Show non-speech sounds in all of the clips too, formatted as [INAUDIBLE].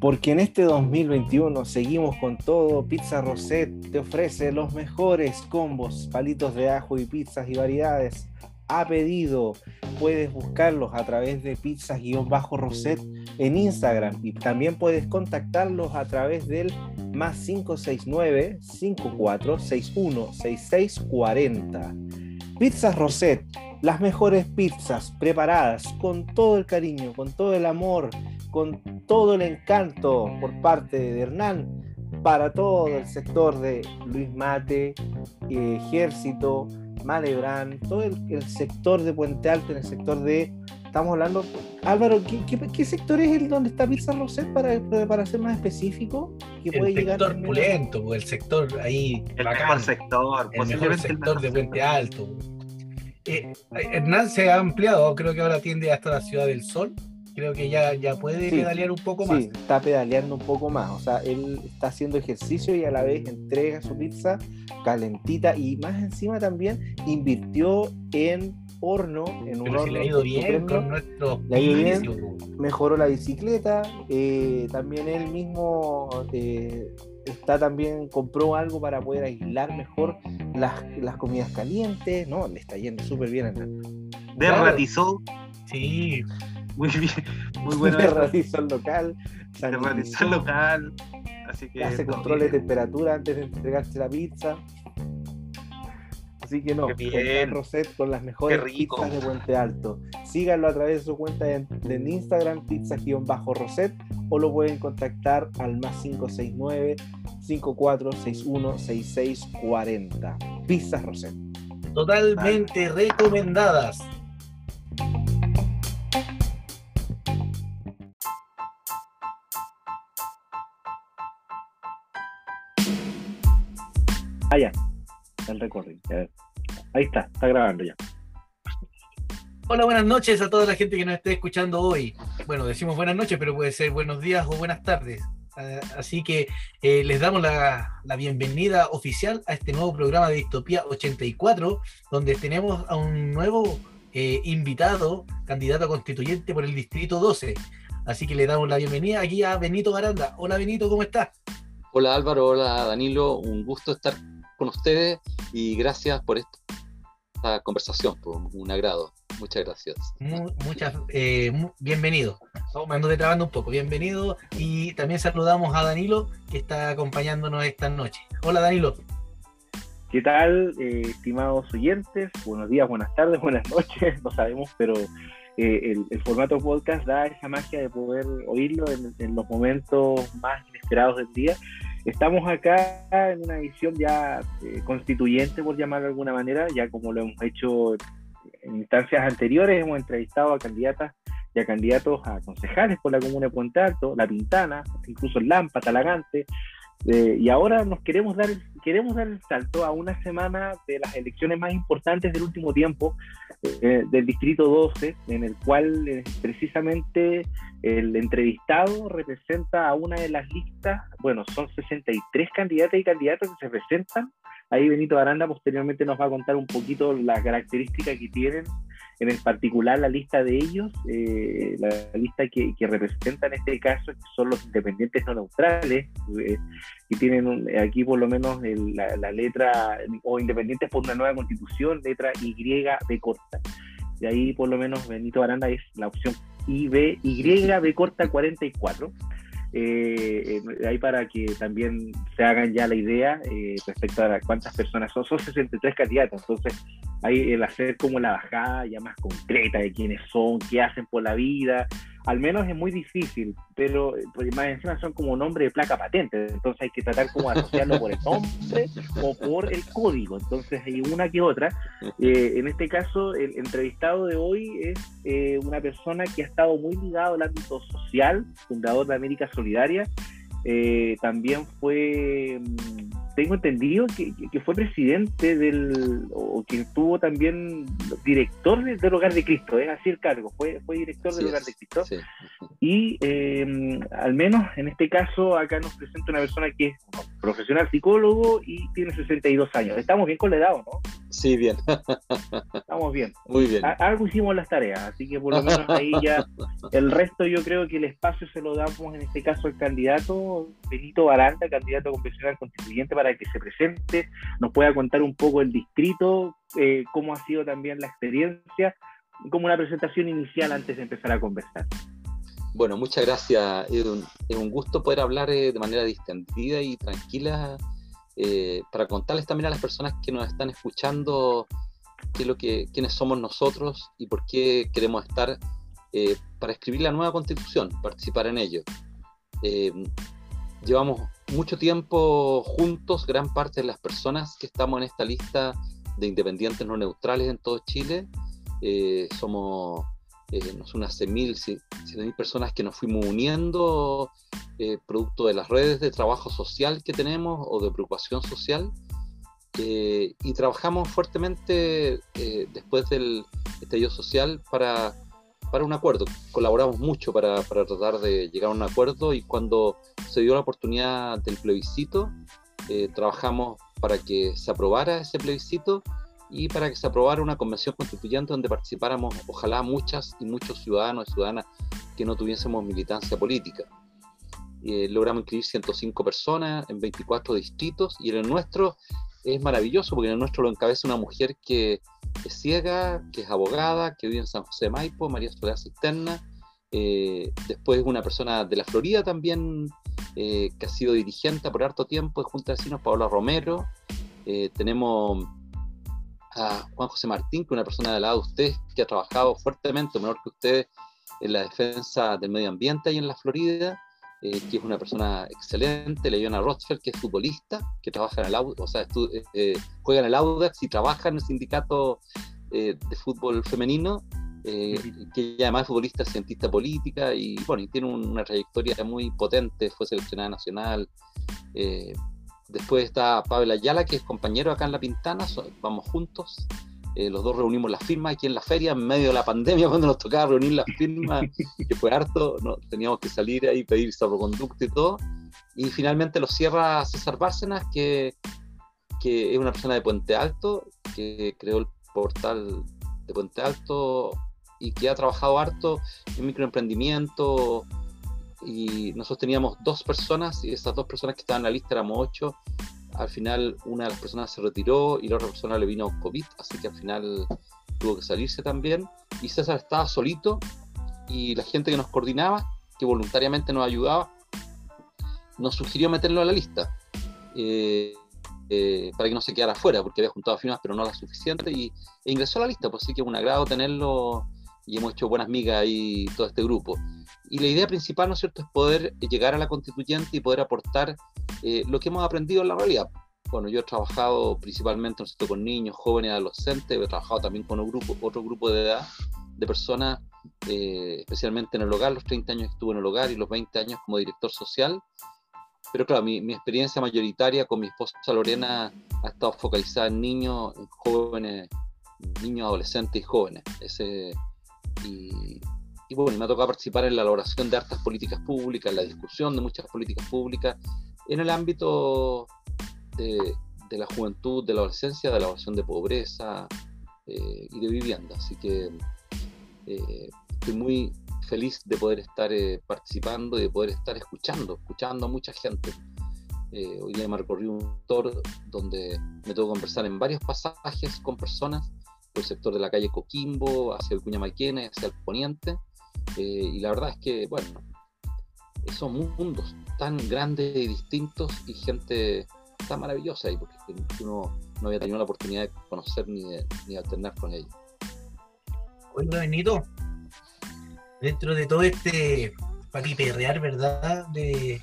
Porque en este 2021 seguimos con todo. Pizza Roset te ofrece los mejores combos, palitos de ajo y pizzas y variedades. A pedido, puedes buscarlos a través de pizzas-roset en Instagram y también puedes contactarlos a través del más 569 5461 6640. Pizzas Roset, las mejores pizzas preparadas con todo el cariño, con todo el amor con todo el encanto por parte de Hernán para todo el sector de Luis Mate, eh, Ejército, Malebrán, todo el, sector de Puente Alto, en el sector de. Estamos hablando. Álvaro, ¿qué, sector es el donde está Pizza Roset para, para ser más específico? Que el sector pulento, pues, el sector ahí. El mejor sector, el mejor sector de Puente Alto. Eh, Hernán se ha ampliado, creo que ahora atiende hasta la Ciudad del Sol creo que ya, ya puede pedalear un poco más. Sí, está pedaleando un poco más. O sea, él está haciendo ejercicio y a la vez entrega su pizza calentita y más encima también invirtió en horno, en un horno. le ha ido bien con nuestro le ha ido bien, mejoró la bicicleta, eh, también él mismo eh, está también, compró algo para poder aislar mejor las, las comidas calientes, ¿no? Le está yendo súper bien. Derratizó. Sí, muy bien, muy [LAUGHS] bueno. el local. el local. Así que. Hace control de temperatura antes de entregarse la pizza. Así que no, bien. Roset con las mejores pizzas de Puente Alto. Síganlo a través de su cuenta de, Instagram, pizza-roset, o lo pueden contactar al más 569 5461 6640. Pizzas Roset. Totalmente recomendadas. El recorrido. Ahí está, está grabando ya. Hola, buenas noches a toda la gente que nos esté escuchando hoy. Bueno, decimos buenas noches, pero puede ser buenos días o buenas tardes. Ah, así que eh, les damos la, bienvenida oficial a este nuevo programa de Distopía 84, donde tenemos a un nuevo eh, invitado, candidato a constituyente por el Distrito 12. Así que le damos la bienvenida aquí a Benito Garanda. Hola Benito, ¿cómo estás? Hola Álvaro, hola Danilo, un gusto estar con ustedes y gracias por esta conversación, por un agrado. Muchas gracias. muchas, eh, bienvenido. me ando trabando un poco. Bienvenido y también saludamos a Danilo que está acompañándonos esta noche. Hola Danilo. ¿Qué tal, eh, estimados oyentes? Buenos días, buenas tardes, buenas noches, [LAUGHS] no sabemos, pero eh, el, formato podcast da esa magia de poder oírlo en, los momentos más inesperados del día. Estamos acá en una edición ya eh, constituyente, por llamarlo de alguna manera, ya como lo hemos hecho en instancias anteriores, hemos entrevistado a candidatas y a candidatos a concejales por la comuna de Puente Alto, La Pintana, incluso Lampa, Talagante, eh, y ahora nos queremos dar, queremos dar el salto a una semana de las elecciones más importantes del último tiempo, eh, del Distrito 12, en el cual eh, precisamente el entrevistado representa a una de las listas, bueno, son 63 candidatas y candidatos que se presentan. Ahí Benito Aranda posteriormente nos va a contar un poquito las características que tienen en el particular la lista de ellos, eh, la lista que, que, representa en este caso, que son los independientes no neutrales, eh, que tienen aquí por lo menos la, letra, o independientes por una nueva constitución, letra Y B corta. Y ahí por lo menos Benito Aranda es la opción IB, Y B corta 44. Eh, eh, ahí para que también se hagan ya la idea eh, respecto a cuántas personas son. Son 63 candidatos, entonces hay el hacer como la bajada ya más concreta de quiénes son, qué hacen por la vida, al menos es muy difícil, pero pues, más encima son como nombre de placa patente, entonces hay que tratar como de asociarlo por el nombre o por el código, entonces hay una que otra. Eh, en este caso, el entrevistado de hoy es eh, una persona que ha estado muy ligado al ámbito social, fundador de América Solidaria, eh, también fue mm, tengo entendido que, fue presidente del, o que estuvo también director del Hogar de Cristo, es así el cargo, fue, fue director del Hogar de Cristo. Y em, al menos en este caso acá nos presenta una persona que es profesional psicólogo y tiene 62 años. Estamos bien con la edad, ¿no? Sí, bien. Estamos bien. Muy bien. algo hicimos las tareas, así que por lo menos ahí ya el resto yo creo que el espacio se lo damos en este caso al candidato Benito Baranda, candidato convencional constituyente, para que se presente, nos pueda contar un poco el distrito, eh, cómo ha sido también la experiencia, como una presentación inicial antes de empezar a conversar. Bueno, muchas gracias. Es un, gusto poder hablar eh, de manera distendida y tranquila eh, para contarles también a las personas que nos están escuchando qué lo que, quiénes somos nosotros y por qué queremos estar para escribir la nueva constitución, participar en ello. Llevamos mucho tiempo juntos, gran parte de las personas que estamos en esta lista de independientes no neutrales en todo Chile. somos eh, unas 6.000, 7.000 personas que nos fuimos uniendo eh, producto de las redes de trabajo social que tenemos o de preocupación social. Eh, y trabajamos fuertemente eh, después del estallido social para, para un acuerdo. Colaboramos mucho para, para, tratar de llegar a un acuerdo y cuando se dio la oportunidad del plebiscito, trabajamos para que se aprobara ese plebiscito y para que se aprobara una convención constituyente donde participáramos, ojalá, muchas y muchos ciudadanos y ciudadanas que no tuviésemos militancia política. Eh, logramos inscribir 105 personas en 24 distritos y en el nuestro es maravilloso porque en el nuestro lo encabeza una mujer que es ciega, que es abogada, que vive en San José de Maipo, María Soledad Cisterna. Eh, después una persona de la Florida también eh, que ha sido dirigente por harto tiempo de Junta de Vecinos, Paola Romero. tenemos a Juan José Martín, que es una persona de lado de usted que ha trabajado fuertemente, menor que usted, en la defensa del medio ambiente ahí en la Florida, eh, que es una persona excelente, Leona Rothschild, que es futbolista, que trabaja en el o sea, eh, eh, juega en el Audax y trabaja en el sindicato de fútbol femenino, que además es futbolista, cientista política y bueno, y tiene una trayectoria muy potente, fue seleccionada nacional. Después está Pablo Ayala, que es compañero acá en La Pintana, vamos juntos. Eh, los dos reunimos las firmas aquí en la feria, en medio de la pandemia, [LAUGHS] cuando nos tocaba reunir las firmas, que fue harto, no, teníamos que salir ahí, pedir salvoconducto y todo. Y finalmente lo cierra César Bárcenas, que, que es una persona de Puente Alto, que creó el portal de Puente Alto y que ha trabajado harto en microemprendimiento, y nosotros teníamos dos personas y esas dos personas que estaban en la lista éramos ocho. Al final una de las personas se retiró y la otra persona le vino COVID, así que al final tuvo que salirse también. Y César estaba solito y la gente que nos coordinaba, que voluntariamente nos ayudaba, nos sugirió meterlo a la lista. Eh, eh, para que no se quedara fuera, porque había juntado firmas, pero no las suficientes, y e ingresó a la lista, pues sí que es un agrado tenerlo y hemos hecho buenas migas ahí todo este grupo. Y la idea principal, ¿no es cierto?, es poder llegar a la constituyente y poder aportar eh, lo que hemos aprendido en la realidad. Bueno, yo he trabajado principalmente, ¿no es cierto?, con niños, jóvenes, adolescentes, he trabajado también con un grupo, otro grupo de edad de personas, eh, especialmente en el hogar, los 30 años estuve en el hogar y los 20 años como director social. Pero claro, mi, mi experiencia mayoritaria con mi esposa Lorena ha estado focalizada en niños, en jóvenes, niños, adolescentes y jóvenes. Ese, y, y bueno, me ha tocado participar en la elaboración de hartas políticas públicas, en la discusión de muchas políticas públicas en el ámbito de, la juventud, de la adolescencia, de la evasión de pobreza eh, y de vivienda. Así que eh, estoy muy feliz de poder estar eh, participando y de poder estar escuchando, escuchando a mucha gente. hoy día me recorrí un tour donde me que conversar en varios pasajes con personas por el sector de la calle Coquimbo, hacia el Cuña Maquene, hacia el poniente, eh, y la verdad es que, bueno, son mundos tan grandes y distintos y gente tan maravillosa ahí, porque uno no había tenido la oportunidad de conocer ni de, alternar con ellos. Bueno, Benito, dentro de todo este real ¿verdad? De,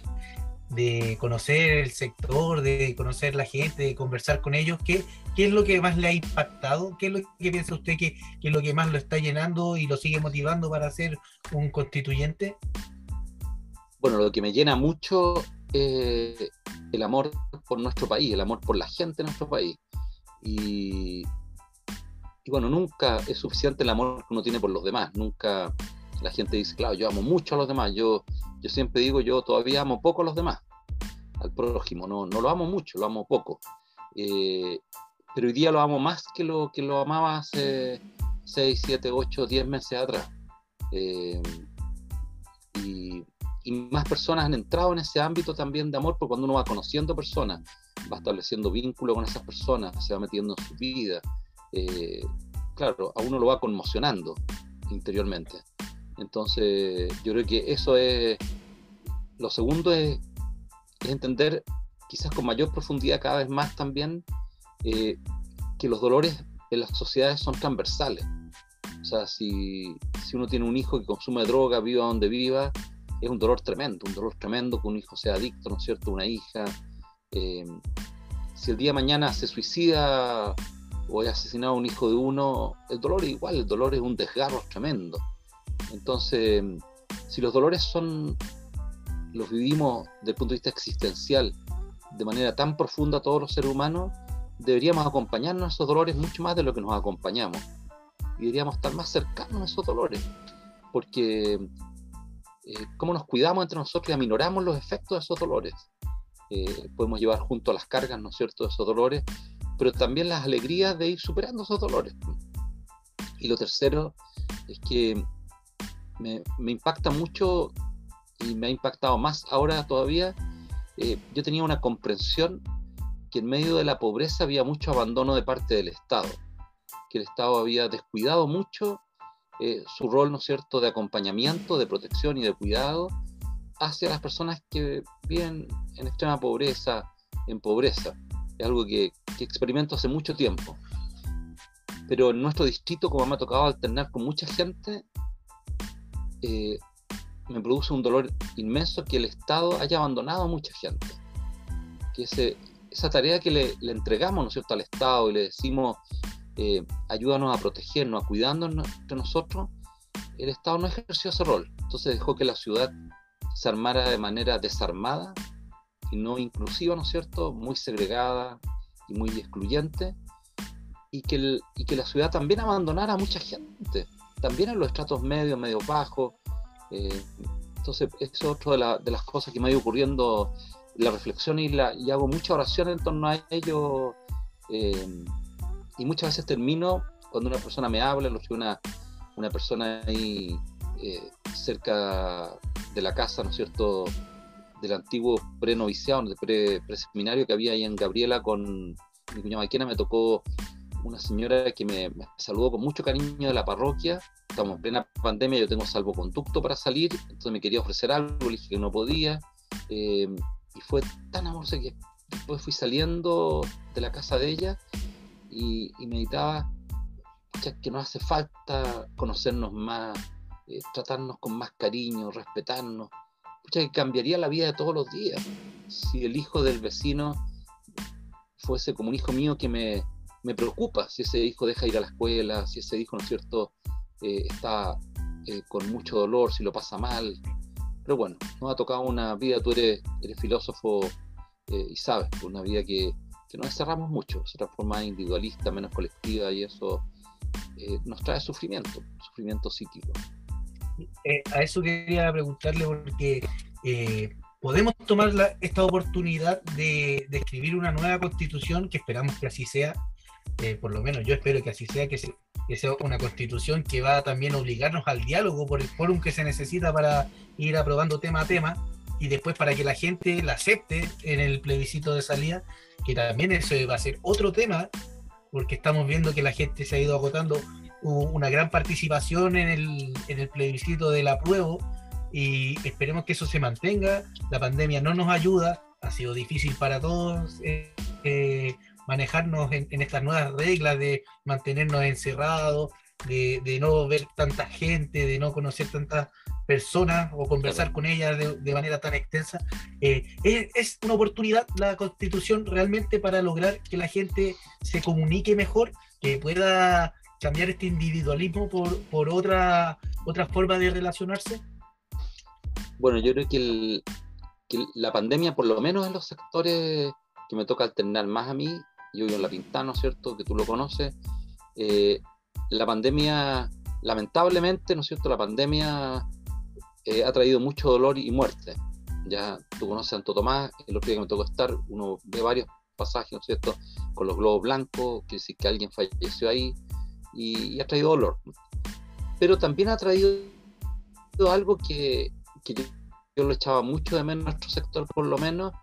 de conocer el sector, de conocer la gente, de conversar con ellos, ¿qué, qué es lo que más le ha impactado? ¿Qué es lo que piensa usted que, es lo que más lo está llenando y lo sigue motivando para ser un constituyente? Bueno, lo que me llena mucho es el amor por nuestro país, el amor por la gente de nuestro país. Y, y bueno, nunca es suficiente el amor que uno tiene por los demás, nunca la gente dice, claro, yo amo mucho a los demás, yo, yo siempre digo, yo todavía amo poco a los demás. al prójimo. No, no lo amo mucho, lo amo poco. Eh, pero hoy día lo amo más que lo que lo amaba hace 6, 7, 8, 10 meses atrás. Eh, y, más personas han entrado en ese ámbito también de amor, porque cuando uno va conociendo personas, va estableciendo vínculo con esas personas, se va metiendo en su vida, eh, claro, a uno lo va conmocionando interiormente. Entonces, yo creo que eso es, lo segundo es entender quizás con mayor profundidad cada vez más también eh, que los dolores en las sociedades son transversales. O sea, si, si, uno tiene un hijo que consume droga, viva donde viva, es un dolor tremendo, un dolor tremendo que un hijo sea adicto, ¿no es cierto? Una hija. Eh, si el día de mañana se suicida o es asesinado a un hijo de uno, el dolor es igual, el dolor es un desgarro tremendo. Entonces, si los dolores son, los vivimos desde el punto de vista existencial de manera tan profunda todos los seres humanos, deberíamos acompañarnos a esos dolores mucho más de lo que nos acompañamos. Y deberíamos estar más cercanos a esos dolores. Porque eh, cómo nos cuidamos entre nosotros y aminoramos los efectos de esos dolores. Eh, podemos llevar junto las cargas, ¿no es cierto?, de esos dolores, pero también las alegrías de ir superando esos dolores. Y lo tercero es que me, me impacta mucho y me ha impactado más ahora todavía. Eh, yo tenía una comprensión que en medio de la pobreza había mucho abandono de parte del Estado, que el Estado había descuidado mucho eh, su rol, ¿no es cierto?, de acompañamiento, de protección y de cuidado hacia las personas que viven en extrema pobreza, en pobreza. Es algo que, experimento hace mucho tiempo. Pero en nuestro distrito, como me ha tocado alternar con mucha gente, eh, me produce un dolor inmenso que el Estado haya abandonado a mucha gente. Que ese, esa tarea que le, le, entregamos ¿no es cierto? al Estado y le decimos, eh, ayúdanos a protegernos, a cuidarnos entre nosotros, el Estado no ejerció ese rol. Entonces dejó que la ciudad se armara de manera desarmada y no inclusiva, ¿no es cierto? Muy segregada y muy excluyente. Y que, el, y que la ciudad también abandonara a mucha gente, también en los estratos medios, medio bajos, eh, entonces, es otra de, la, de, las cosas que me ha ido ocurriendo la reflexión y, la, y hago mucha oración en torno a ello. Eh, y muchas veces termino cuando una persona me habla, lo que una, una persona ahí eh, cerca de la casa, ¿no es cierto?, del antiguo pre-noviciado, pre-seminario que había ahí en Gabriela con mi cuñada Maquena, me tocó una señora que me, me, saludó con mucho cariño de la parroquia. Estamos en plena pandemia, yo tengo salvoconducto para salir, entonces me quería ofrecer algo, le dije que no podía. Eh, y fue tan amorosa que después fui saliendo de la casa de ella y, meditaba que nos hace falta conocernos más, eh, tratarnos con más cariño, respetarnos. Que cambiaría la vida de todos los días. Si el hijo del vecino fuese como un hijo mío que me, me preocupa si ese hijo deja ir a la escuela, si ese hijo, ¿no cierto?, eh, está eh, con mucho dolor, si lo pasa mal. Pero bueno, nos ha tocado una vida, tú eres, filósofo eh, y sabes, una vida que, que nos encerramos mucho, se transforma en individualista, menos colectiva y eso eh, nos trae sufrimiento, sufrimiento psíquico. a eso quería preguntarle porque podemos tomar esta oportunidad de, de, escribir una nueva constitución, que esperamos que así sea, eh, por lo menos yo espero que así sea, que, se, que, sea una constitución que va también a obligarnos al diálogo por el fórum que se necesita para ir aprobando tema a tema y después para que la gente la acepte en el plebiscito de salida, que también eso va a ser otro tema, porque estamos viendo que la gente se ha ido agotando una gran participación en el, en el plebiscito del apruebo y esperemos que eso se mantenga. La pandemia no nos ayuda, ha sido difícil para todos. Eh, eh, manejarnos en, en, estas nuevas reglas de mantenernos encerrados, de, de, no ver tanta gente, de no conocer tantas personas o conversar con ellas de, de manera tan extensa. Eh, es, es, una oportunidad la constitución realmente para lograr que la gente se comunique mejor, que pueda cambiar este individualismo por, por otra, otra forma de relacionarse. Bueno, yo creo que, el, que la pandemia, por lo menos en los sectores que me toca alternar más a mí, yo vivo en La Pintana, ¿no es cierto?, que tú lo conoces, eh, la pandemia, lamentablemente, ¿no es cierto?, la pandemia eh, ha traído mucho dolor y muerte. Ya tú conoces Santo Tomás, el otro día que me tocó estar, uno ve varios pasajes, ¿no es cierto?, con los globos blancos, que decir que alguien falleció ahí y, ha traído dolor. Pero también ha traído algo que, yo, yo, lo echaba mucho de menos en nuestro sector, por lo menos,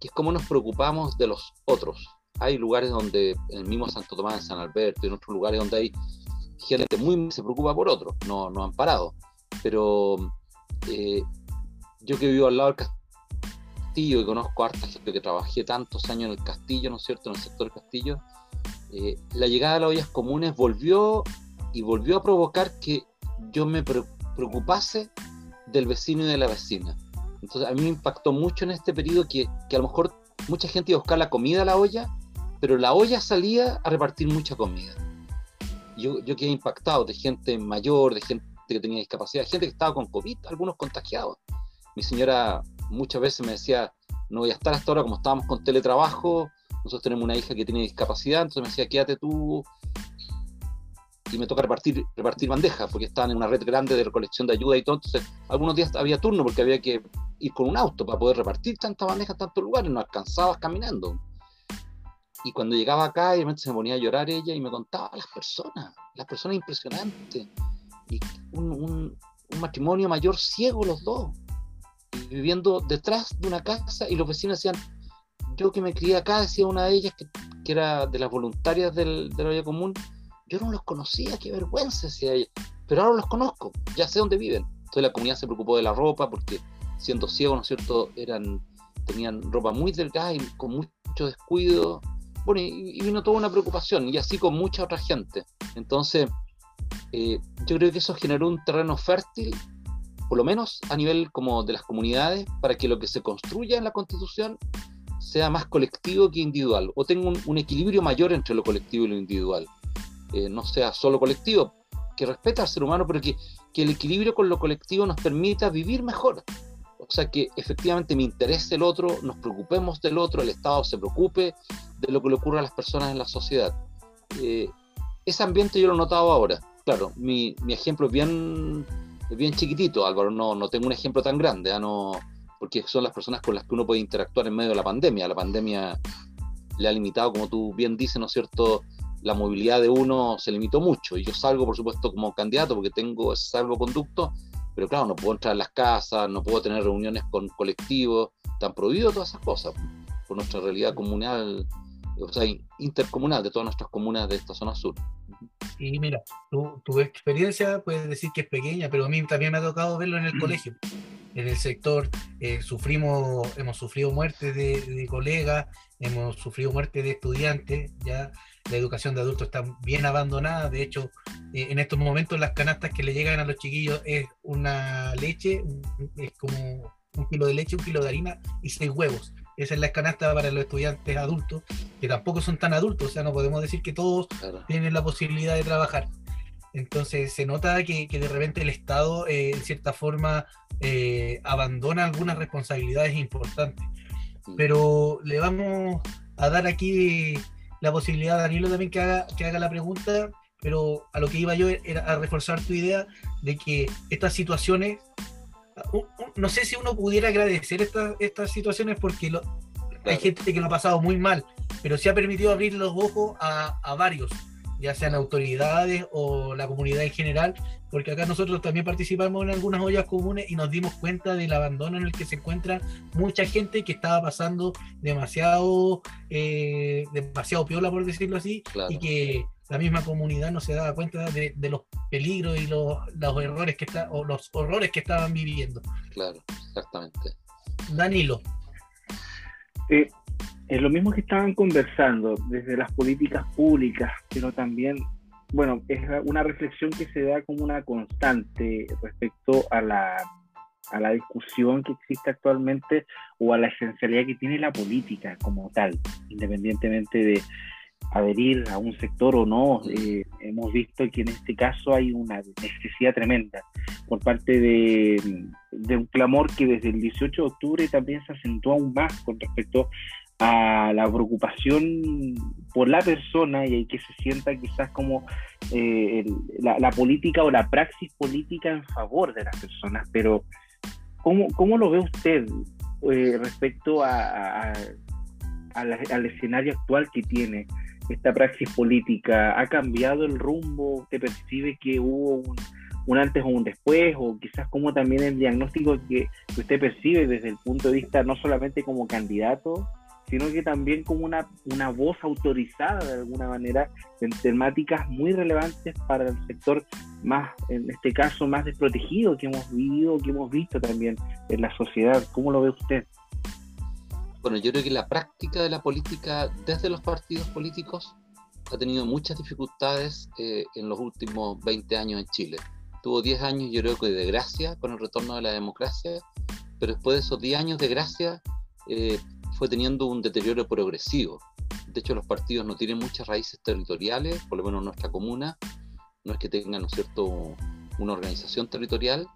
que es cómo nos preocupamos de los otros. Hay lugares donde, en el mismo Santo Tomás, en San Alberto, y en otros lugares donde hay gente muy se preocupa por otros, no, no han parado. Pero eh, yo que vivo al lado del castillo y conozco a harta gente que trabajé tantos años en el castillo, ¿no es cierto?, en el sector del castillo, eh, la llegada de las ollas comunes volvió y volvió a provocar que yo me preocupase del vecino y de la vecina. Entonces a mí me impactó mucho en este periodo que, que a lo mejor mucha gente iba a buscar la comida a la olla, pero la olla salía a repartir mucha comida. Yo, yo quedé impactado de gente mayor, de gente que tenía discapacidad, gente que estaba con COVID, algunos contagiados. Mi señora muchas veces me decía, no voy a estar hasta ahora como estábamos con teletrabajo, nosotros tenemos una hija que tiene discapacidad, entonces me decía, quédate tú y me toca repartir, repartir bandejas, porque estaban en una red grande de recolección de ayuda y todo, entonces algunos días había turno porque había que ir con un auto para poder repartir tantas bandejas en tantos lugares, no alcanzabas caminando. Y cuando llegaba acá, obviamente se me ponía a llorar ella y me contaba las personas, las personas impresionantes. Y un, un, matrimonio mayor ciego los dos, viviendo detrás de una casa y los vecinos decían, yo que me crié acá, decía una de ellas, que, que era de las voluntarias del, de la común, yo no los conocía, qué vergüenza, decía ella, pero ahora los conozco, ya sé dónde viven. Entonces la comunidad se preocupó de la ropa porque siendo ciegos, ¿no es cierto?, eran, tenían ropa muy delgada y con mucho descuido. Bueno, y, vino toda una preocupación, y así con mucha otra gente. Entonces, eh, yo creo que eso generó un terreno fértil, por lo menos a nivel como de las comunidades, para que lo que se construya en la Constitución sea más colectivo que individual, o tenga un, equilibrio mayor entre lo colectivo y lo individual. Eh, no sea solo colectivo, que respeta al ser humano, pero que, que el equilibrio con lo colectivo nos permita vivir mejor. O sea, que efectivamente me interese el otro, nos preocupemos del otro, el Estado se preocupe de lo que le ocurre a las personas en la sociedad. Eh, ese ambiente yo lo he notado ahora. Claro, mi, mi ejemplo es bien, bien chiquitito, Álvaro, no, no tengo un ejemplo tan grande, ¿ah? no, porque son las personas con las que uno puede interactuar en medio de la pandemia. La pandemia le ha limitado, como tú bien dices, ¿no es cierto? La movilidad de uno se limitó mucho y yo salgo, por supuesto, como candidato porque tengo ese salvoconducto, pero claro, no puedo entrar a las casas, no puedo tener reuniones con colectivos, están prohibido todas esas cosas por nuestra realidad comunal, o sea, intercomunal de todas nuestras comunas de esta zona sur. Y mira, tu, tu experiencia puedes decir que es pequeña, pero a mí también me ha tocado verlo en el colegio. En el sector eh, sufrimos, hemos sufrido muertes de, de colegas, hemos sufrido muertes de estudiantes, ya la educación de adultos está bien abandonada. De hecho, eh, en estos momentos las canastas que le llegan a los chiquillos es una leche, es como un kilo de leche, un kilo de harina y seis huevos. Esa es la canasta para los estudiantes adultos, que tampoco son tan adultos, o sea, no podemos decir que todos tienen la posibilidad de trabajar. Entonces se nota que, de repente el Estado, eh, en cierta forma, eh, abandona algunas responsabilidades importantes. Pero le vamos a dar aquí la posibilidad a Danilo también que haga, que haga la pregunta, pero a lo que iba yo era a reforzar tu idea de que estas situaciones, no sé si uno pudiera agradecer estas, estas situaciones porque hay gente que lo ha pasado muy mal, pero sí ha permitido abrir los ojos a, a varios ya sean autoridades o la comunidad en general, porque acá nosotros también participamos en algunas ollas comunes y nos dimos cuenta del abandono en el que se encuentra mucha gente que estaba pasando demasiado, eh, demasiado piola, por decirlo así, y que la misma comunidad no se daba cuenta de, los peligros y los, los errores que está, o los horrores que estaban viviendo. Claro, exactamente. Danilo. Eh, es lo mismo que estaban conversando desde las políticas públicas, pero también, bueno, es una reflexión que se da como una constante respecto a la, a la discusión que existe actualmente o a la esencialidad que tiene la política como tal, independientemente de adherir a un sector o no. Eh, hemos visto que en este caso hay una necesidad tremenda por parte de, de, un clamor que desde el 18 de octubre también se acentuó aún más con respecto a la preocupación por la persona y que se sienta quizás como eh, la, política o la praxis política en favor de las personas. Pero, ¿cómo, cómo lo ve usted? eh, respecto a, al escenario actual que tiene esta praxis política? ¿Ha cambiado el rumbo? ¿Usted percibe que hubo un, antes o un después? ¿O quizás como también el diagnóstico que, usted percibe desde el punto de vista no solamente como candidato, sino que también como una, una voz autorizada de alguna manera en temáticas muy relevantes para el sector más, en este caso, más desprotegido que hemos vivido, que hemos visto también en la sociedad. ¿Cómo lo ve usted? Bueno, yo creo que la práctica de la política desde los partidos políticos ha tenido muchas dificultades eh, en los últimos 20 años en Chile. Tuvo 10 años, yo creo que de gracia con el retorno de la democracia, pero después de esos 10 años de gracia eh, fue teniendo un deterioro progresivo. De hecho, los partidos no tienen muchas raíces territoriales, por lo menos en nuestra comuna, no es que tengan, ¿no es cierto?, una organización territorial.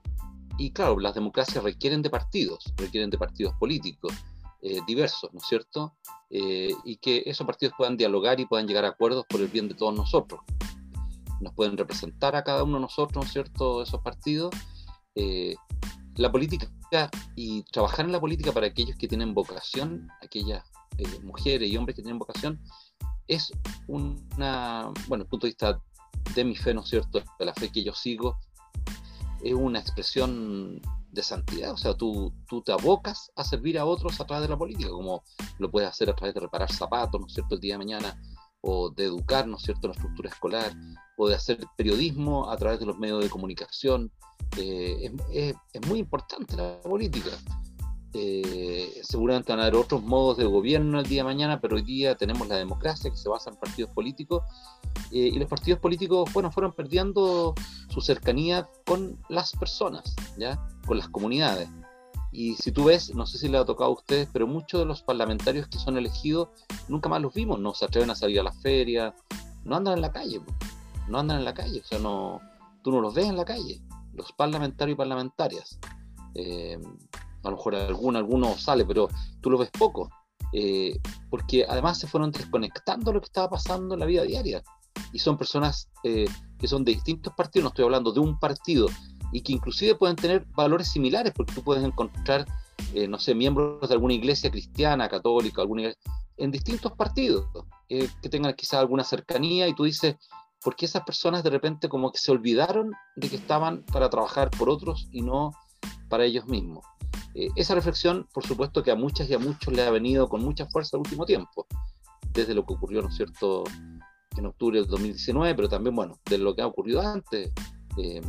Y claro, las democracias requieren de partidos, requieren de partidos políticos eh, diversos, ¿no es cierto? Eh, y que esos partidos puedan dialogar y puedan llegar a acuerdos por el bien de todos nosotros. Nos pueden representar a cada uno de nosotros, ¿no es cierto?, esos partidos. Eh, la política y trabajar en la política para aquellos que tienen vocación, aquellas mujeres y hombres que tienen vocación, es una, bueno, el punto de vista de mi fe, ¿no es cierto?, de la fe que yo sigo, es una expresión de santidad, o sea, tú, tú te abocas a servir a otros a través de la política, como lo puedes hacer a través de reparar zapatos, ¿no es cierto?, el día de mañana, o de educar, ¿no es cierto?, la estructura escolar, o de hacer periodismo a través de los medios de comunicación. Eh, es, es, muy importante la política. Eh, seguramente van a haber otros modos de gobierno el día de mañana, pero hoy día tenemos la democracia que se basa en partidos políticos eh, y los partidos políticos, bueno, fueron perdiendo su cercanía con las personas, ¿ya? Con las comunidades. Y si tú ves, no sé si le ha tocado a ustedes, pero muchos de los parlamentarios que son elegidos nunca más los vimos, no se atreven a salir a la feria, no andan en la calle, no andan en la calle, o sea, no, tú no los ves en la calle, los parlamentarios y parlamentarias. Eh, a lo mejor alguno, alguno sale, pero tú lo ves poco, eh, porque además se fueron desconectando lo que estaba pasando en la vida diaria. Y son personas eh, que son de distintos partidos, no estoy hablando de un partido, y que inclusive pueden tener valores similares, porque tú puedes encontrar, eh, no sé, miembros de alguna iglesia cristiana, católica, alguna en distintos partidos, que tengan quizás alguna cercanía, y tú dices, ¿por qué esas personas de repente como que se olvidaron de que estaban para trabajar por otros y no para ellos mismos? Eh, esa reflexión, por supuesto, que a muchas y a muchos le ha venido con mucha fuerza el último tiempo, desde lo que ocurrió, ¿no es cierto?, en octubre del 2019, pero también, bueno, de lo que ha ocurrido antes. Eh,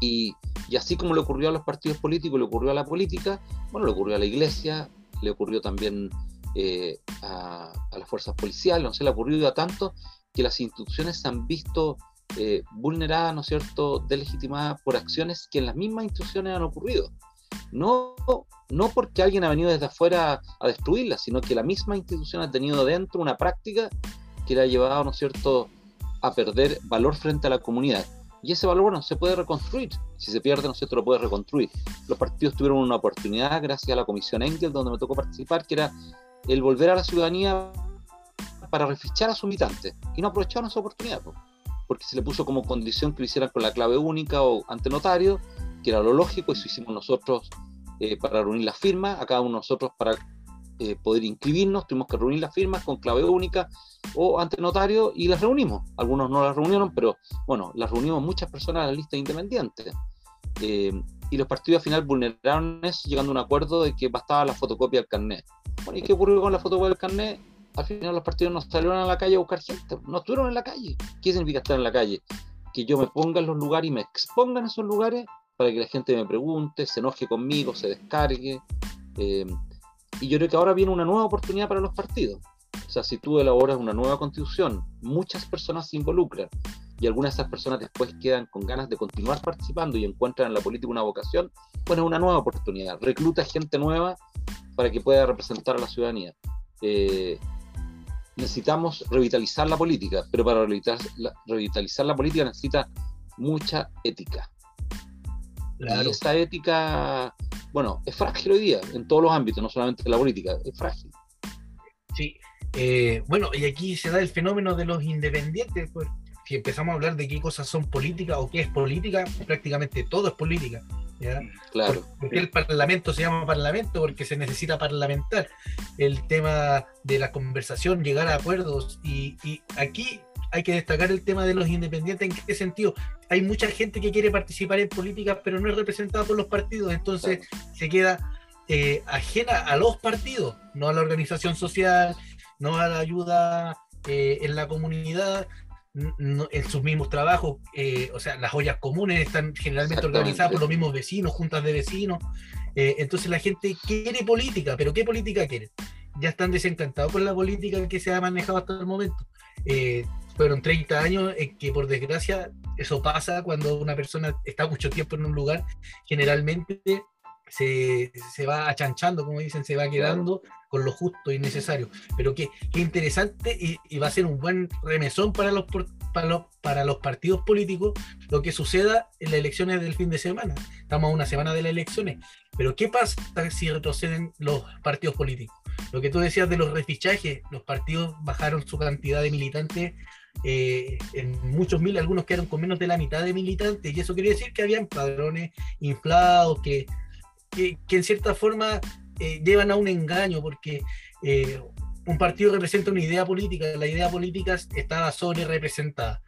y, y, así como le ocurrió a los partidos políticos, le ocurrió a la política, bueno, le ocurrió a la iglesia, le ocurrió también eh, a, las fuerzas policiales, no sé, le ha ocurrido a tanto que las instituciones se han visto vulneradas, ¿no es cierto?, delegitimadas por acciones que en las mismas instituciones han ocurrido. No, no porque alguien ha venido desde afuera a destruirla, sino que la misma institución ha tenido dentro una práctica que le ha llevado, ¿no es cierto?, a perder valor frente a la comunidad. Y ese valor, bueno, se puede reconstruir. Si se pierde, ¿no cierto?, lo puede reconstruir. Los partidos tuvieron una oportunidad gracias a la Comisión Engel, donde me tocó participar, que era el volver a la ciudadanía para refichar a sus militantes. Y no aprovecharon esa oportunidad, porque se le puso como condición que lo hicieran con la clave única o ante notario, que era lo lógico, eso hicimos nosotros eh, para reunir las firmas, a cada uno de nosotros para eh, poder inscribirnos, tuvimos que reunir las firmas con clave única o ante notario y las reunimos. Algunos no las reunieron, pero bueno, las reunimos muchas personas a la lista independiente. Eh, y los partidos al final vulneraron eso, llegando a un acuerdo de que bastaba la fotocopia del carnet. Bueno, ¿y qué ocurrió con la fotocopia del carnet? Al final los partidos no salieron a la calle a buscar gente, no estuvieron en la calle. ¿Qué significa estar en la calle? Que yo me ponga en los lugares y me exponga en esos lugares para que la gente me pregunte, se enoje conmigo, se descargue. Eh, y yo creo que ahora viene una nueva oportunidad para los partidos. O sea, si tú elaboras una nueva constitución, muchas personas se involucran y algunas de esas personas después quedan con ganas de continuar participando y encuentran en la política una vocación, bueno, una nueva oportunidad. Recluta gente nueva para que pueda representar a la ciudadanía. Eh, necesitamos revitalizar la política, pero para revitalizar la política necesita mucha ética. Y esta ética, bueno, es frágil hoy día, en todos los ámbitos, no solamente en la política, es frágil. Sí, eh, bueno, y aquí se da el fenómeno de los independientes, pues, si empezamos a hablar de qué cosas son políticas o qué es política, prácticamente todo es política. ¿ya? Claro. Porque el parlamento se llama parlamento porque se necesita parlamentar. El tema de la conversación, llegar a acuerdos. Y, y aquí hay que destacar el tema de los independientes. ¿En qué sentido? Hay mucha gente que quiere participar en política, pero no es representada por los partidos. Entonces se queda eh, ajena a los partidos, no a la organización social, no a la ayuda eh, en la comunidad, no, en sus mismos trabajos, eh, o sea, las ollas comunes están generalmente organizadas por los mismos vecinos, juntas de vecinos. Entonces la gente quiere política, pero ¿qué política quiere? Ya están desencantados con la política que se ha manejado hasta el momento. Fueron 30 años en que por desgracia eso pasa cuando una persona está mucho tiempo en un lugar, generalmente se, se va achanchando, como dicen, se va quedando con lo justo y necesario. Pero qué, qué interesante y, y, va a ser un buen remesón para los, para, los, para los partidos políticos lo que suceda en las elecciones del fin de semana. Estamos a una semana de las elecciones. Pero ¿qué pasa si retroceden los partidos políticos? Lo que tú decías de los refichajes, los partidos bajaron su cantidad de militantes eh, en muchos miles, algunos quedaron con menos de la mitad de militantes, y eso quería decir que habían padrones inflados, que, que, que en cierta forma eh, llevan a un engaño, porque eh, un partido representa una idea política, la idea política estaba sobre representada.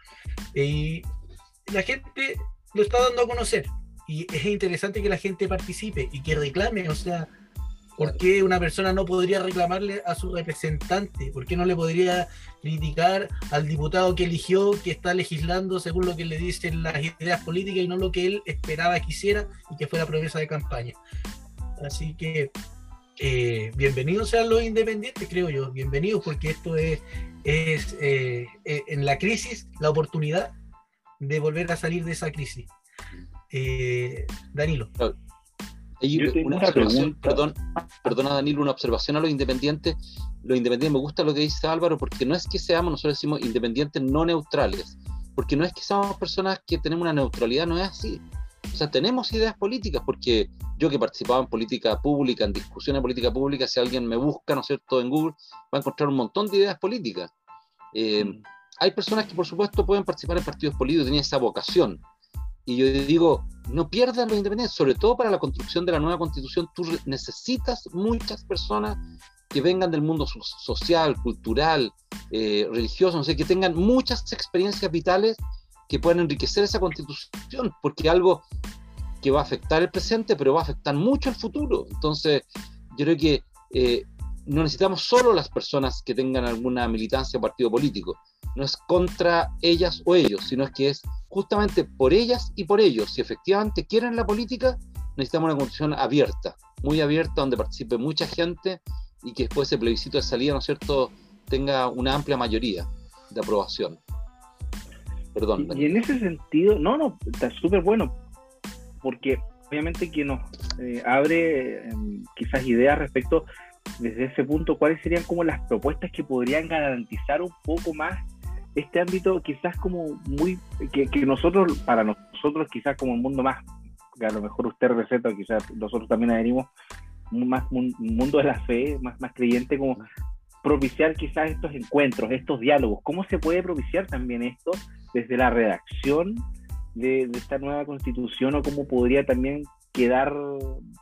Y la gente lo está dando a conocer. Y es interesante que la gente participe y que reclame, o sea, ¿por qué una persona no podría reclamarle a su representante? ¿Por qué no le podría criticar al diputado que eligió, que está legislando según lo que le dicen las ideas políticas y no lo que él esperaba que hiciera y que fue la promesa de campaña? Así que eh, bienvenidos sean los independientes, creo yo, bienvenidos porque esto es, es eh, eh, en la crisis la oportunidad de volver a salir de esa crisis. Eh, Danilo. Una perdón, perdona Danilo, una observación a los independientes. Los independientes, me gusta lo que dice Álvaro, porque no es que seamos, nosotros decimos independientes no neutrales, porque no es que seamos personas que tenemos una neutralidad, no es así. O sea, tenemos ideas políticas, porque yo que participaba en política pública, en discusiones de política pública, si alguien me busca, ¿no es cierto?, en Google, va a encontrar un montón de ideas políticas. Eh, mm. Hay personas que, por supuesto, pueden participar en partidos políticos, tienen esa vocación. Y yo digo, no pierdan los independientes, sobre todo para la construcción de la nueva constitución, tú necesitas muchas personas que vengan del mundo social, cultural, eh, religioso, no sé, que tengan muchas experiencias vitales que puedan enriquecer esa constitución, porque algo que va a afectar el presente, pero va a afectar mucho el futuro. Entonces, yo creo que eh, no necesitamos solo las personas que tengan alguna militancia o partido político. No es contra ellas o ellos, sino es que es justamente por ellas y por ellos. Si efectivamente quieren la política, necesitamos una constitución abierta, muy abierta, donde participe mucha gente y que después ese plebiscito de salida, ¿no es cierto?, tenga una amplia mayoría de aprobación. Perdón. Y, y en ese sentido, no, no, está súper bueno, porque obviamente que nos eh, abre eh, quizás ideas respecto desde ese punto, cuáles serían como las propuestas que podrían garantizar un poco más este ámbito, quizás como muy, que, que nosotros, para nosotros quizás como un mundo más, que a lo mejor usted receta, quizás nosotros también adherimos, más un mundo de la fe, más, más creyente, como propiciar quizás estos encuentros, estos diálogos. ¿Cómo se puede propiciar también esto desde la redacción de, de, esta nueva constitución o cómo podría también quedar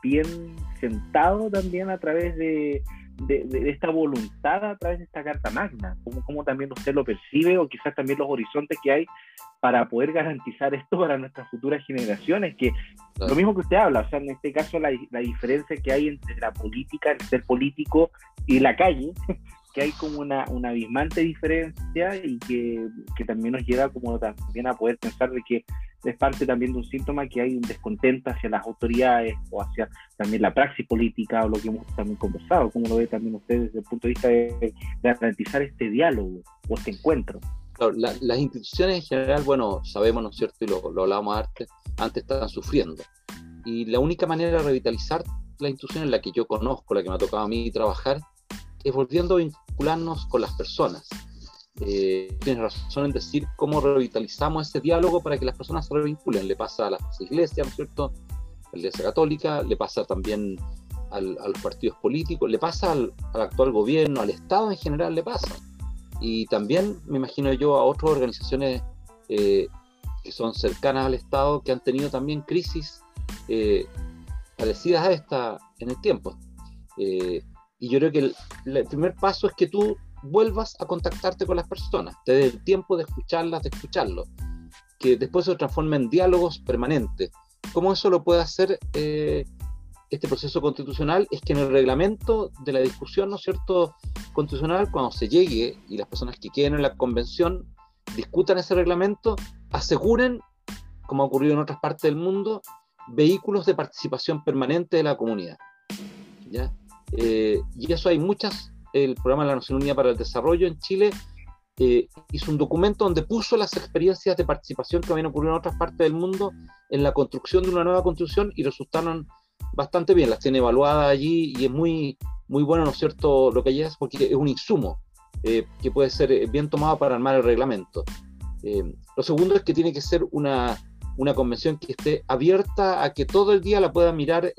bien sentado también a través de, de, de esta voluntad, a través de esta Carta Magna? ¿Cómo, ¿Cómo también usted lo percibe o quizás también los horizontes que hay para poder garantizar esto para nuestras futuras generaciones? Que claro. lo mismo que usted habla, o sea, en este caso la, la diferencia que hay entre la política, el ser político y la calle, que hay como una, una abismante diferencia y que, que, también nos lleva como también a poder pensar de que es parte también de un síntoma que hay un descontento hacia las autoridades o hacia también la praxis política o lo que hemos también conversado, como lo ve también usted desde el punto de vista de, de garantizar este diálogo o este encuentro. Claro, la, las instituciones en general, bueno, sabemos, ¿no es cierto? Y lo, lo hablábamos antes, antes estaban sufriendo. Y la única manera de revitalizar la institución en la que yo conozco, la que me ha tocado a mí trabajar, es volviendo a vincularnos con las personas. Eh, tienes razón en decir cómo revitalizamos ese diálogo para que las personas se revinculen. Le pasa a las iglesias, ¿no es cierto? A la iglesia católica, le pasa también a los partidos políticos, le pasa al, al, actual gobierno, al Estado en general, le pasa. Y también me imagino yo a otras organizaciones eh, que son cercanas al Estado que han tenido también crisis eh, parecidas a esta en el tiempo. Y yo creo que el, primer paso es que tú vuelvas a contactarte con las personas, te dé el tiempo de escucharlas, de escucharlo, que después se transforme en diálogos permanentes. ¿Cómo eso lo puede hacer eh, este proceso constitucional? Es que en el reglamento de la discusión, ¿no es cierto?, constitucional, cuando se llegue y las personas que queden en la convención discutan ese reglamento, aseguren, como ha ocurrido en otras partes del mundo, vehículos de participación permanente de la comunidad. ¿ya? Eh, y eso hay muchas, el programa de la Nación Unida para el Desarrollo en Chile eh, hizo un documento donde puso las experiencias de participación que habían ocurrido en otras partes del mundo en la construcción de una nueva construcción y resultaron bastante bien, las tiene evaluadas allí y es muy, muy bueno, ¿no es cierto?, lo que hay es porque es un insumo eh, que puede ser bien tomado para armar el reglamento. lo segundo es que tiene que ser una, una convención que esté abierta a que todo el día la pueda mirar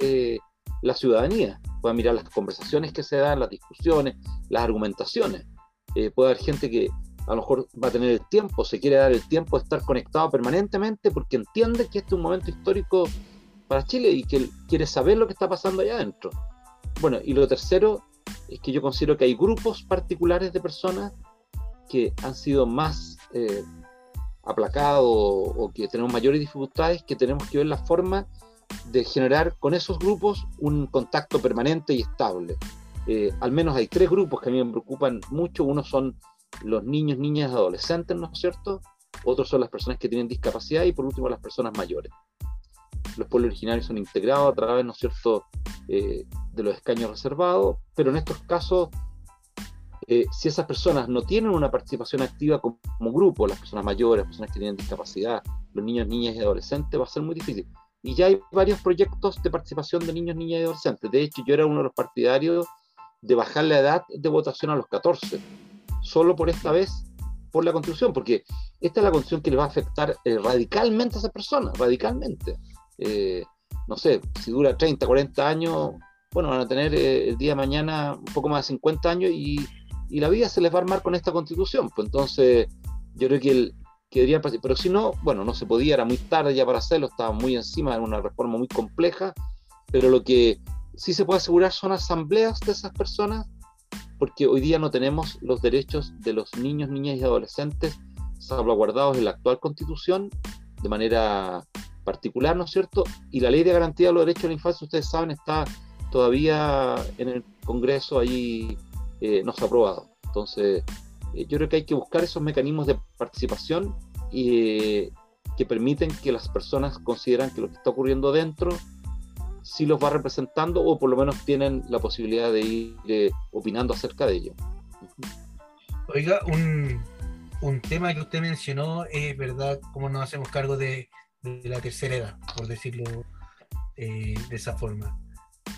la ciudadanía pueda mirar las conversaciones que se dan, las discusiones, las argumentaciones. Eh, puede haber gente que a lo mejor va a tener el tiempo, se quiere dar el tiempo de estar conectado permanentemente porque entiende que este es un momento histórico para Chile y que quiere saber lo que está pasando allá adentro. Bueno, y lo tercero es que yo considero que hay grupos particulares de personas que han sido más eh, aplacados o que tenemos mayores dificultades, que tenemos que ver la forma de generar con esos grupos un contacto permanente y estable. Eh, al menos hay tres grupos que a mí me preocupan mucho. Uno son los niños, niñas, adolescentes, ¿no es cierto? Otros son las personas que tienen discapacidad y por último las personas mayores. Los pueblos originarios son integrados a través, ¿no es cierto?, eh, de los escaños reservados, pero en estos casos, eh, si esas personas no tienen una participación activa como, como, grupo, las personas mayores, las personas que tienen discapacidad, los niños, niñas y adolescentes, va a ser muy difícil. Y ya hay varios proyectos de participación de niños, niñas y adolescentes. De hecho, yo era uno de los partidarios de bajar la edad de votación a los 14, solo por esta vez, por la constitución, porque esta es la constitución que le va a afectar eh, radicalmente a esas personas, radicalmente. Eh, no sé, si dura 30, 40 años, bueno, van a tener eh, el día de mañana un poco más de 50 años y, y, la vida se les va a armar con esta constitución. Pues entonces, yo creo que el, que pero si no, bueno, no se podía, era muy tarde ya para hacerlo, estaba muy encima, era una reforma muy compleja, pero lo que sí se puede asegurar son asambleas de esas personas, porque hoy día no tenemos los derechos de los niños, niñas y adolescentes salvaguardados en la actual constitución de manera particular, ¿no es cierto? Y la ley de garantía de los derechos de la infancia, ustedes saben, está todavía en el Congreso, ahí eh, no se ha aprobado. Entonces, yo creo que hay que buscar esos mecanismos de participación y, que permiten que las personas consideran que lo que está ocurriendo dentro sí los va representando o por lo menos tienen la posibilidad de ir eh, opinando acerca de ello. Oiga, un, un, tema que usted mencionó es verdad, cómo nos hacemos cargo de, la tercera edad, por decirlo eh, de esa forma.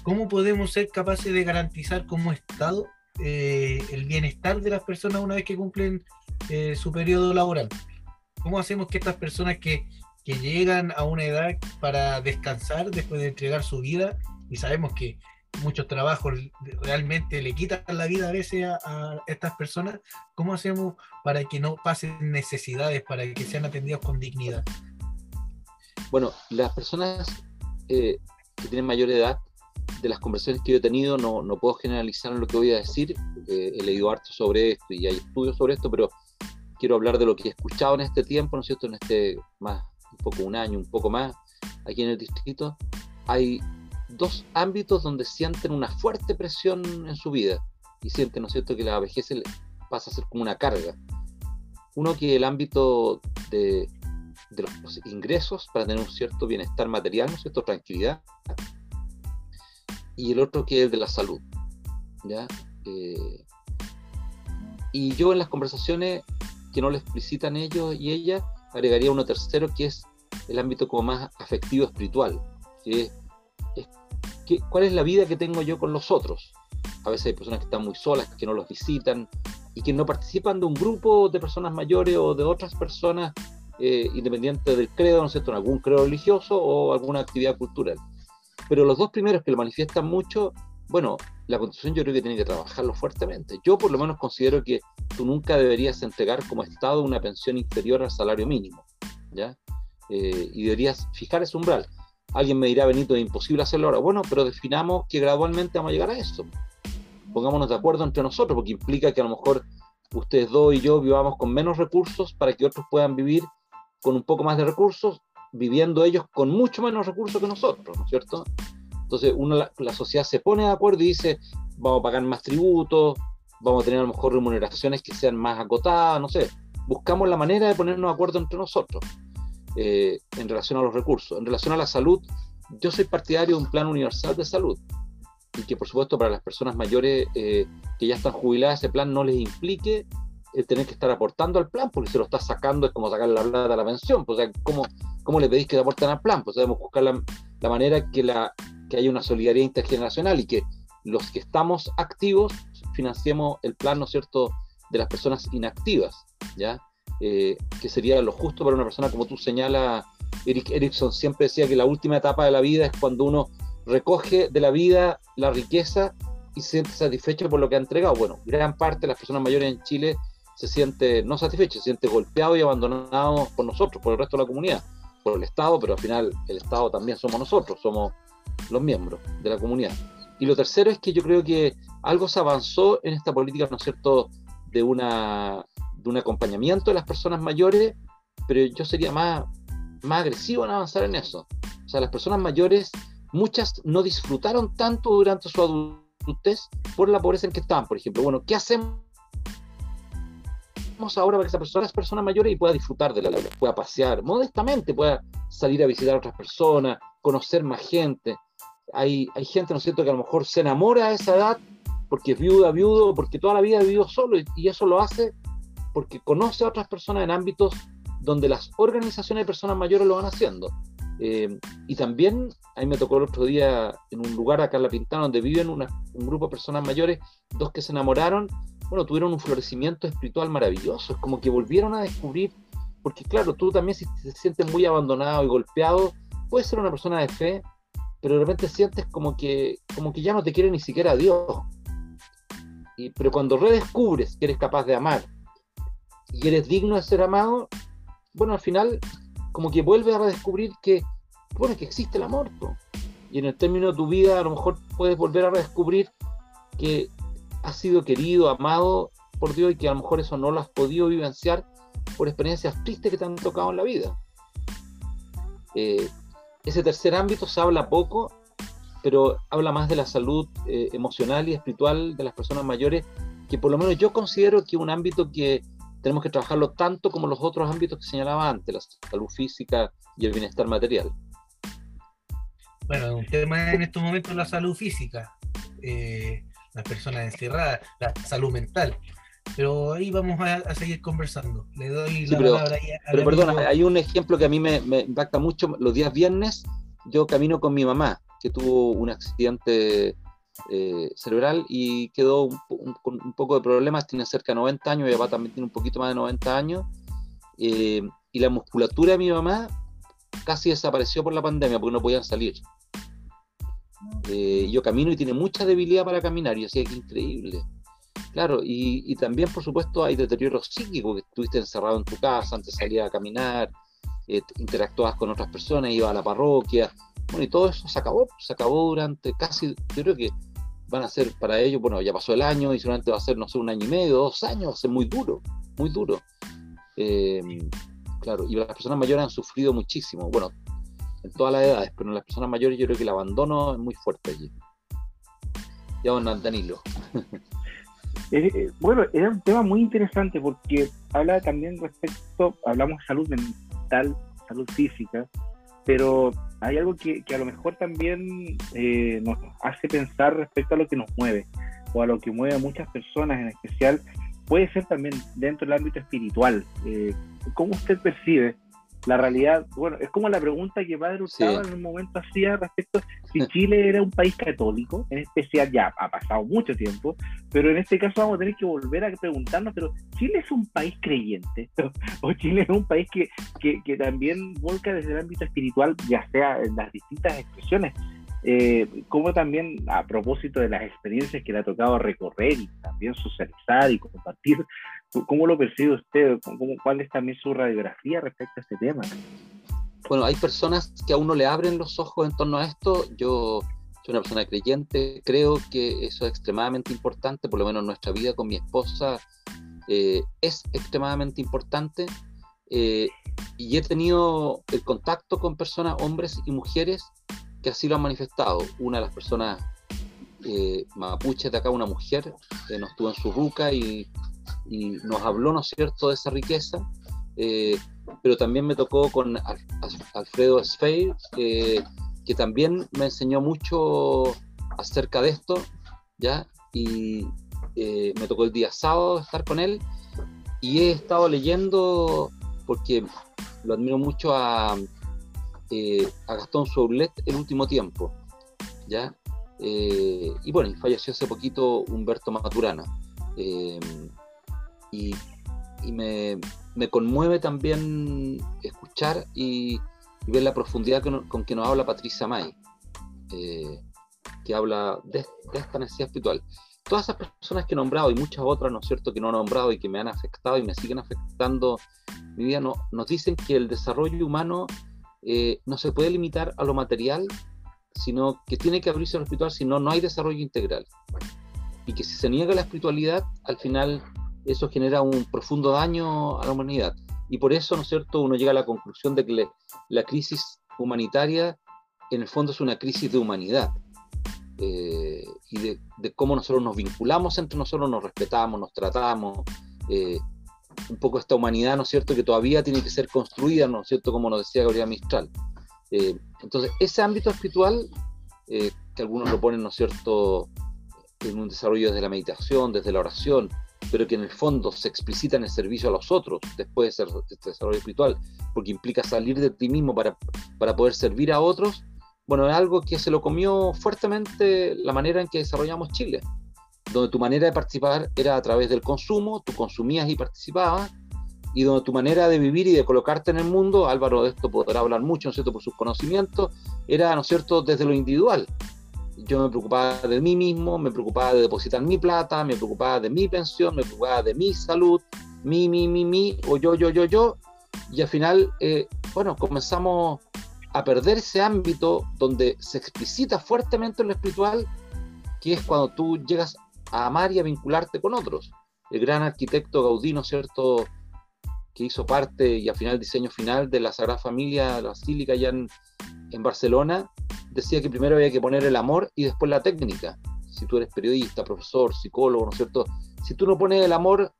¿Cómo podemos ser capaces de garantizar como Estado eh, el bienestar de las personas una vez que cumplen eh, su periodo laboral. ¿Cómo hacemos que estas personas que, que, llegan a una edad para descansar después de entregar su vida, y sabemos que muchos trabajos realmente le quitan la vida a veces a, estas personas, ¿cómo hacemos para que no pasen necesidades, para que sean atendidos con dignidad? Bueno, las personas eh, que tienen mayor edad de las conversaciones que he tenido, no, no puedo generalizar en lo que voy a decir, he leído harto sobre esto y hay estudios sobre esto, pero quiero hablar de lo que he escuchado en este tiempo, ¿no es cierto? En este más, un poco un año, un poco más, aquí en el distrito, hay dos ámbitos donde sienten una fuerte presión en su vida y sienten, ¿no es cierto?, que la vejez pasa a ser como una carga. Uno que el ámbito de, de los ingresos para tener un cierto bienestar material, ¿no es cierto?, tranquilidad, y el otro que es el de la salud. ¿ya? Eh, y yo en las conversaciones que no le explicitan ellos y ella, agregaría uno tercero que es el ámbito como más afectivo espiritual, que es, cuál es la vida que tengo yo con los otros. A veces hay personas que están muy solas, que no los visitan y que no participan de un grupo de personas mayores o de otras personas eh, independientes del credo, ¿no es cierto?, en algún credo religioso o alguna actividad cultural. Pero los dos primeros que lo manifiestan mucho, bueno, la constitución yo creo que tiene que trabajarlo fuertemente. Yo por lo menos considero que tú nunca deberías entregar como Estado una pensión inferior al salario mínimo, ¿ya? Eh, y deberías fijar ese umbral. Alguien me dirá, Benito, es imposible hacerlo ahora. Bueno, pero definamos que gradualmente vamos a llegar a eso. Pongámonos de acuerdo entre nosotros, porque implica que a lo mejor ustedes dos y yo vivamos con menos recursos para que otros puedan vivir con un poco más de recursos, viviendo ellos con mucho menos recursos que nosotros, ¿no es cierto? Entonces, uno, la, la, sociedad se pone de acuerdo y dice, vamos a pagar más tributos, vamos a tener a lo mejor remuneraciones que sean más acotadas, no sé. Buscamos la manera de ponernos de acuerdo entre nosotros eh, en relación a los recursos. En relación a la salud, yo soy partidario de un plan universal de salud y que por supuesto para las personas mayores eh, que ya están jubiladas ese plan no les implique eh, tener que estar aportando al plan porque se lo está sacando es como sacar la plata a la pensión pues, o sea, ¿cómo, ¿cómo le pedís que aporten al plan? pues debemos buscar la, la manera que, la, que haya una solidaridad intergeneracional y que los que estamos activos financiemos el plan, ¿no es cierto?, de las personas inactivas, ¿ya? Eh, que sería lo justo para una persona como tú señala, Eric Erickson siempre decía que la última etapa de la vida es cuando uno recoge de la vida la riqueza y se siente satisfecho por lo que ha entregado. Bueno, gran parte de las personas mayores en Chile se siente no satisfecho, se siente golpeado y abandonado por nosotros, por el resto de la comunidad, por el Estado, pero al final el Estado también somos nosotros, somos los miembros de la comunidad. Y lo tercero es que yo creo que algo se avanzó en esta política, ¿no es cierto?, de, una, de un acompañamiento de las personas mayores, pero yo sería más, más agresivo en avanzar en eso. O sea, las personas mayores, muchas no disfrutaron tanto durante su adultez por la pobreza en que estaban, por ejemplo. Bueno, ¿qué hacemos? Ahora para que esa persona, es persona mayores y pueda disfrutar de la vida, pueda pasear modestamente, pueda salir a visitar a otras personas, conocer más gente. Hay, hay gente, ¿no es cierto?, que a lo mejor se enamora a esa edad porque es viuda, viudo, porque toda la vida ha vivido solo y, eso lo hace porque conoce a otras personas en ámbitos donde las organizaciones de personas mayores lo van haciendo. Eh, y también, ahí me tocó el otro día en un lugar acá en La Pintana donde viven un grupo de personas mayores, dos que se enamoraron, bueno, tuvieron un florecimiento espiritual maravilloso, es como que volvieron a descubrir, porque claro, tú también si te sientes muy abandonado y golpeado, puedes ser una persona de fe, pero de repente sientes como que, como que ya no te quiere ni siquiera Dios pero cuando redescubres que eres capaz de amar y eres digno de ser amado, bueno, al final como que vuelves a redescubrir que, bueno, que existe el amor. Y en el término de tu vida a lo mejor puedes volver a redescubrir que has sido querido, amado por Dios y que a lo mejor eso no lo has podido vivenciar por experiencias tristes que te han tocado en la vida. Eh, ese tercer ámbito se habla poco pero habla más de la salud eh, emocional y espiritual de las personas mayores, que por lo menos yo considero que es un ámbito que tenemos que trabajarlo tanto como los otros ámbitos que señalaba antes, la salud física y el bienestar material. Bueno, un tema en estos momentos es la salud física, eh, las personas encerradas, la salud mental. Pero ahí vamos a, seguir conversando. Le doy la palabra ahí a Pero perdona, hay un ejemplo que a mí me, me impacta mucho. Los días viernes yo camino con mi mamá que tuvo un accidente eh, cerebral y quedó con un, poco de problemas, tiene cerca de 90 años, mi papá también tiene un poquito más de 90 años, eh, y la musculatura de mi mamá casi desapareció por la pandemia porque no podían salir. Eh, yo camino y tiene mucha debilidad para caminar, y así que increíble. Claro, y, también por supuesto hay deterioro psíquico, que estuviste encerrado en tu casa, antes salías a caminar, interactuabas con otras personas, ibas a la parroquia, bueno, y todo eso se acabó, se acabó durante casi, yo creo que van a ser para ellos, bueno, ya pasó el año y seguramente va a ser, no sé, un año y medio, dos años, va a ser muy duro, muy duro. Eh, claro, y las personas mayores han sufrido muchísimo, bueno, en todas las edades, pero en las personas mayores yo creo que el abandono es muy fuerte allí. Ya, don Danilo. [LAUGHS] Eh, bueno, era un tema muy interesante porque habla también respecto, hablamos de salud mental, salud física, pero hay algo que, a lo mejor también eh, nos hace pensar respecto a lo que nos mueve o a lo que mueve a muchas personas en especial, puede ser también dentro del ámbito espiritual. Eh, ¿Cómo usted percibe la realidad, bueno, es como la pregunta que Padre Hurtado en un momento hacía respecto si [LAUGHS] Chile era un país católico, en especial ya ha pasado mucho tiempo, pero en este caso vamos a tener que volver a preguntarnos, pero ¿Chile es un país creyente? [LAUGHS] ¿O Chile es un país que, que, también volca desde el ámbito espiritual, ya sea en las distintas expresiones? Eh, como también a propósito de las experiencias que le ha tocado recorrer y también socializar y compartir ¿Cómo lo percibe usted? ¿Cómo, ¿Cuál es también su radiografía respecto a este tema? bueno, hay personas que a uno le abren los ojos en torno a esto. Yo soy una persona creyente, creo que eso es extremadamente importante, por lo menos nuestra vida con mi esposa eh, es extremadamente importante. Eh, y he tenido el contacto con personas, hombres y mujeres, que así lo han manifestado. Una de las personas eh, mapuches de acá, una mujer, que nos tuvo en su ruca y, y, nos habló, ¿no es cierto?, de esa riqueza. Eh, pero también me tocó con Alfredo Sfeir, eh, que también me enseñó mucho acerca de esto, ¿ya? Y eh, me tocó el día sábado estar con él y he estado leyendo, porque lo admiro mucho a, eh, a Gastón Soulet el último tiempo, ¿ya? y bueno, falleció hace poquito Humberto Maturana. Y, y me, me conmueve también escuchar y, ver la profundidad con, que nos habla Patricia May, eh, que habla de, esta necesidad espiritual. Todas esas personas que he nombrado y muchas otras, ¿no es cierto?, que no he nombrado y que me han afectado y me siguen afectando mi vida, no, nos dicen que el desarrollo humano eh, no se puede limitar a lo material, sino que tiene que abrirse a lo espiritual, si no, no hay desarrollo integral. Y que si se niega la espiritualidad, al final eso genera un profundo daño a la humanidad. Y por eso, ¿no es cierto?, uno llega a la conclusión de que la crisis humanitaria en el fondo es una crisis de humanidad eh, y de, cómo nosotros nos vinculamos entre nosotros, nos respetamos, nos tratamos. Eh, un poco esta humanidad, ¿no es cierto?, que todavía tiene que ser construida, ¿no es cierto?, como nos decía Gabriela Mistral. Eh, entonces, ese ámbito espiritual, que algunos lo ponen, ¿no es cierto?, en un desarrollo desde la meditación, desde la oración, pero que en el fondo se explicita en el servicio a los otros después de ser este desarrollo espiritual, porque implica salir de ti mismo para, para poder servir a otros, bueno, es algo que se lo comió fuertemente la manera en que desarrollamos Chile, donde tu manera de participar era a través del consumo, tú consumías y participabas, y donde tu manera de vivir y de colocarte en el mundo, Álvaro de esto podrá hablar mucho, ¿no es cierto?, por sus conocimientos, era, ¿no es cierto?, desde lo individual, yo me preocupaba de mí mismo, me preocupaba de depositar mi plata, me preocupaba de mi pensión, me preocupaba de mi salud, mi, mi, mi, mi, o yo, yo, yo, yo. Y al final, eh, bueno, comenzamos a perder ese ámbito donde se explicita fuertemente lo espiritual, que es cuando tú llegas a amar y a vincularte con otros. El gran arquitecto Gaudí, cierto?, que hizo parte y al final diseño final de la Sagrada Familia, la Basílica allá en, en Barcelona, decía que primero había que poner el amor y después la técnica. Si tú eres periodista, profesor, psicólogo, ¿no es cierto? Si tú no pones el amor,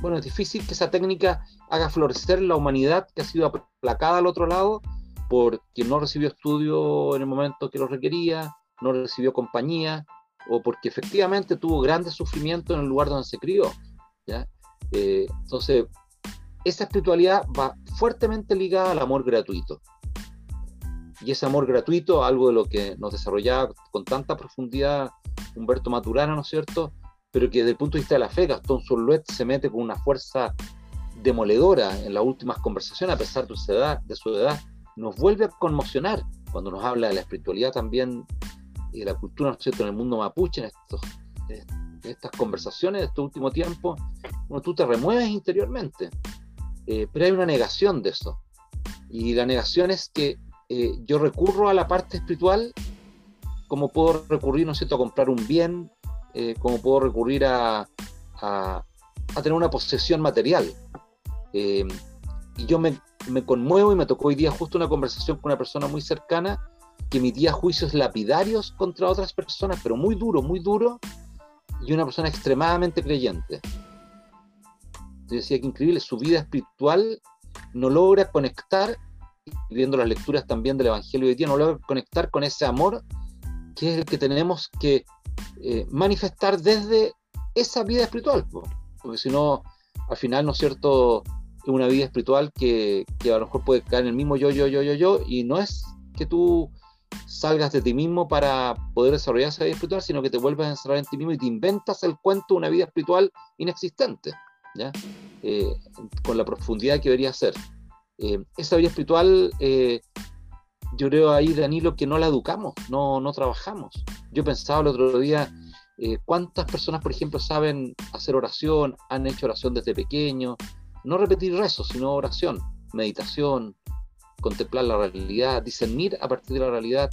bueno, es difícil que esa técnica haga florecer la humanidad que ha sido aplacada al otro lado porque no recibió estudio en el momento que lo requería, no recibió compañía o porque efectivamente tuvo grandes sufrimientos en el lugar donde se crió. ¿ya? Eh, entonces, esa espiritualidad va fuertemente ligada al amor gratuito y ese amor gratuito, algo de lo que nos desarrollaba con tanta profundidad Humberto Maturana, ¿no es cierto? Pero que desde el punto de vista de la fe, Gastón Soluet se mete con una fuerza demoledora en las últimas conversaciones, a pesar de su edad, de su edad nos vuelve a conmocionar cuando nos habla de la espiritualidad también y de la cultura, ¿no es cierto?, en el mundo mapuche, en, estas conversaciones de este último tiempo, bueno, tú te remueves interiormente, eh, pero hay una negación de eso. Y la negación es que eh, yo recurro a la parte espiritual como puedo recurrir, ¿no sé, a comprar un bien, eh, como puedo recurrir a, a, tener una posesión material. Eh, y yo me, me, conmuevo y me tocó hoy día justo una conversación con una persona muy cercana que emitía juicios lapidarios contra otras personas, pero muy duro, muy duro, y una persona extremadamente creyente. Yo decía que increíble, su vida espiritual no logra conectar viendo las lecturas también del Evangelio hoy día, no logra conectar con ese amor que es el que tenemos que eh, manifestar desde esa vida espiritual, porque si no, al final, ¿no es cierto?, una vida espiritual que, que, a lo mejor puede caer en el mismo yo, yo, yo, yo, yo, y no es que tú salgas de ti mismo para poder desarrollar esa vida espiritual, sino que te vuelves a encerrar en ti mismo y te inventas el cuento de una vida espiritual inexistente, ¿ya? Eh, con la profundidad que debería ser. Eh, esa vida espiritual, eh, yo creo ahí, Danilo, que no la educamos, no, no trabajamos. Yo pensaba el otro día, eh, ¿cuántas personas, por ejemplo, saben hacer oración, han hecho oración desde pequeño? No repetir rezos, sino oración, meditación, contemplar la realidad, discernir a partir de la realidad.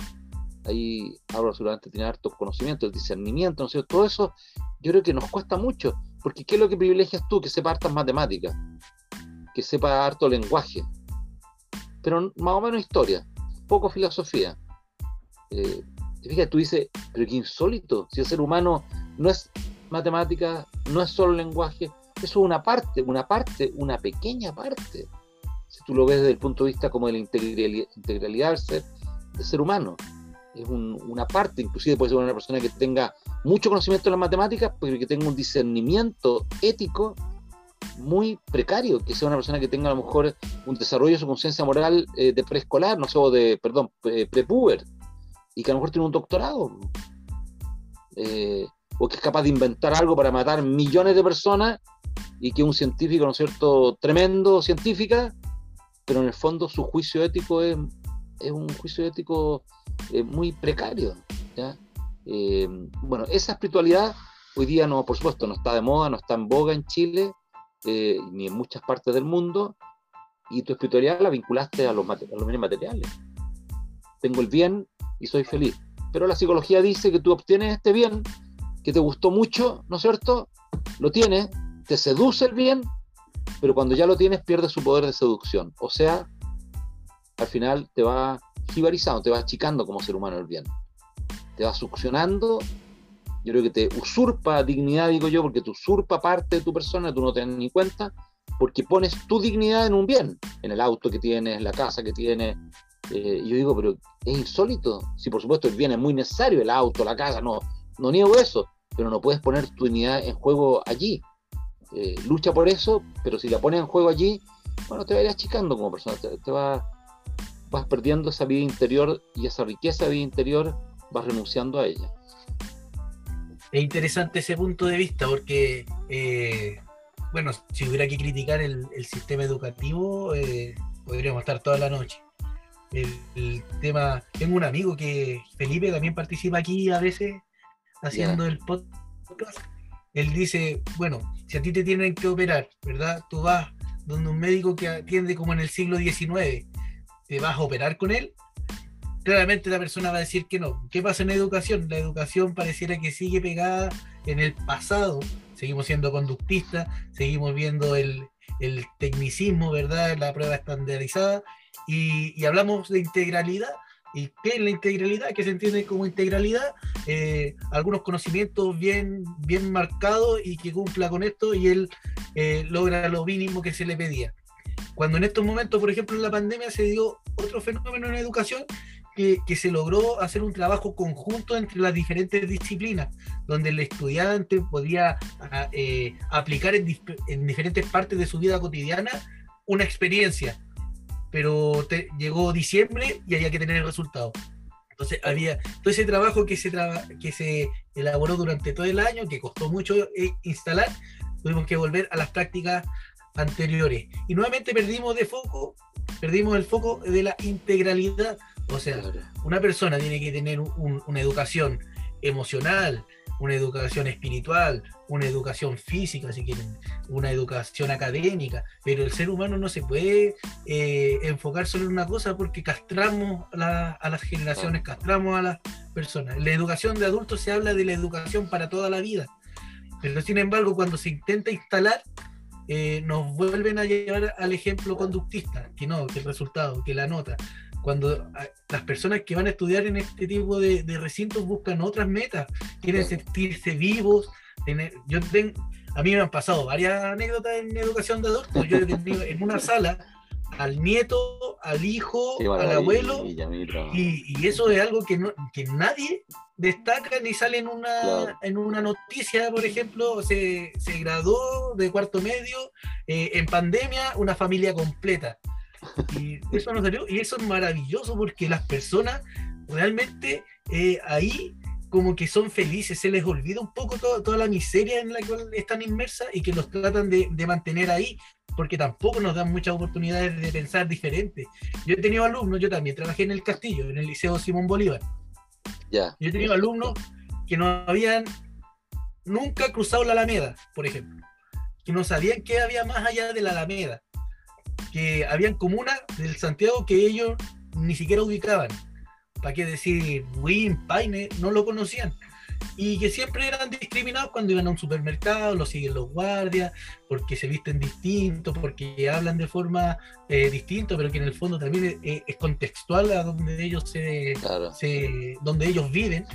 Ahí ahora seguramente tiene harto conocimiento, el discernimiento, ¿no sé, todo eso yo creo que nos cuesta mucho, porque ¿qué es lo que privilegias tú? Que sepa hartas matemáticas, que sepa harto lenguaje, pero más o menos historia, poco filosofía. Eh, fíjate, tú dices, pero qué insólito, si el ser humano no es matemática, no es solo lenguaje, eso es una parte, una parte, una pequeña parte. Si tú lo ves desde el punto de vista como de la integralidad, del, ser, ser humano, es una parte, inclusive puede ser una persona que tenga mucho conocimiento en las matemáticas, pero que tenga un discernimiento ético muy precario, que sea una persona que tenga a lo mejor un desarrollo de su conciencia moral eh, de preescolar, no sé, o de, perdón, prepuber, y que a lo mejor tiene un doctorado, eh, o que es capaz de inventar algo para matar millones de personas, y que un científico, ¿no es cierto?, tremendo científica, pero en el fondo su juicio ético es, es un juicio ético eh, muy precario, bueno, esa espiritualidad hoy día no, por supuesto, no está de moda, no está en boga en Chile, eh, ni en muchas partes del mundo, y tu espiritualidad la vinculaste a los, a los bienes materiales. Tengo el bien y soy feliz. Pero la psicología dice que tú obtienes este bien, que te gustó mucho, ¿no es cierto? Lo tienes, te seduce el bien, pero cuando ya lo tienes pierde su poder de seducción. O sea, al final te va jibarizando, te va achicando como ser humano el bien. Te va succionando yo creo que te usurpa dignidad, digo yo, porque te usurpa parte de tu persona, tú no te das ni cuenta, porque pones tu dignidad en un bien, en el auto que tienes, la casa que tienes. Eh, yo digo, pero es insólito. Si por supuesto el bien es muy necesario, el auto, la casa, no, no niego eso, pero no puedes poner tu dignidad en juego allí. Eh, lucha por eso, pero si la pones en juego allí, bueno, te vas a ir achicando como persona, te, te vas, vas perdiendo esa vida interior y esa riqueza de vida interior, vas renunciando a ella es interesante ese punto de vista porque, eh, bueno, si hubiera que criticar el, sistema educativo, eh, podríamos estar toda la noche. El, tema, tengo un amigo que, Felipe, también participa aquí a veces haciendo el podcast. Él dice, bueno, si a ti te tienen que operar, ¿verdad? Tú vas donde un médico que atiende como en el siglo XIX, te vas a operar con él claramente la persona va a decir que no. ¿Qué pasa en educación? La educación pareciera que sigue pegada en el pasado. Seguimos siendo conductistas, seguimos viendo el, tecnicismo, ¿verdad? La prueba estandarizada. Y, hablamos de integralidad. ¿Y qué es la integralidad? ¿Qué se entiende como integralidad? Eh, algunos conocimientos bien, bien marcados y que cumpla con esto y él eh, logra lo mínimo que se le pedía. Cuando en estos momentos, por ejemplo, en la pandemia se dio otro fenómeno en educación que, se logró hacer un trabajo conjunto entre las diferentes disciplinas, donde el estudiante podía ah, eh, aplicar en, diferentes partes de su vida cotidiana una experiencia. Pero llegó diciembre y había que tener el resultado. Entonces había todo ese trabajo que se, que se elaboró durante todo el año, que costó mucho eh, instalar, tuvimos que volver a las prácticas anteriores. Y nuevamente perdimos de foco, perdimos el foco de la integralidad o sea, una persona tiene que tener una educación emocional, una educación espiritual, una educación física, si quieren, una educación académica, pero el ser humano no se puede eh, enfocar solo en una cosa porque castramos a, las generaciones, castramos a las personas. La educación de adultos se habla de la educación para toda la vida, pero sin embargo cuando se intenta instalar, eh, nos vuelven a llevar al ejemplo conductista, que no, que el resultado, que la nota cuando las personas que van a estudiar en este tipo de, recintos buscan otras metas, quieren sentirse vivos. Tener, yo a mí me han pasado varias anécdotas en educación de adultos. Yo he tenido en una sala al nieto, al hijo, al abuelo, y, eso es algo que, no, que nadie destaca ni sale en una, en una noticia, por ejemplo, se, se graduó de cuarto medio eh, en pandemia, una familia completa. Y eso no salió, y eso es maravilloso porque las personas realmente eh, ahí como que son felices, se les olvida un poco toda la miseria en la cual están inmersas y que los tratan de, mantener ahí, porque tampoco nos dan muchas oportunidades de pensar diferente. Yo he tenido alumnos, yo también trabajé en el Castillo, en el Liceo Simón Bolívar. Ya. Yo he tenido alumnos que no habían nunca cruzado la Alameda, por ejemplo, que no sabían qué había más allá de la Alameda que habían comunas del Santiago que ellos ni siquiera ubicaban. ¿Para qué decir Win, Paine? No lo conocían y que siempre eran discriminados cuando iban a un supermercado, los siguen los guardias, porque se visten distintos, porque hablan de forma eh, distinta, pero que en el fondo también es, contextual a donde ellos se, donde ellos viven.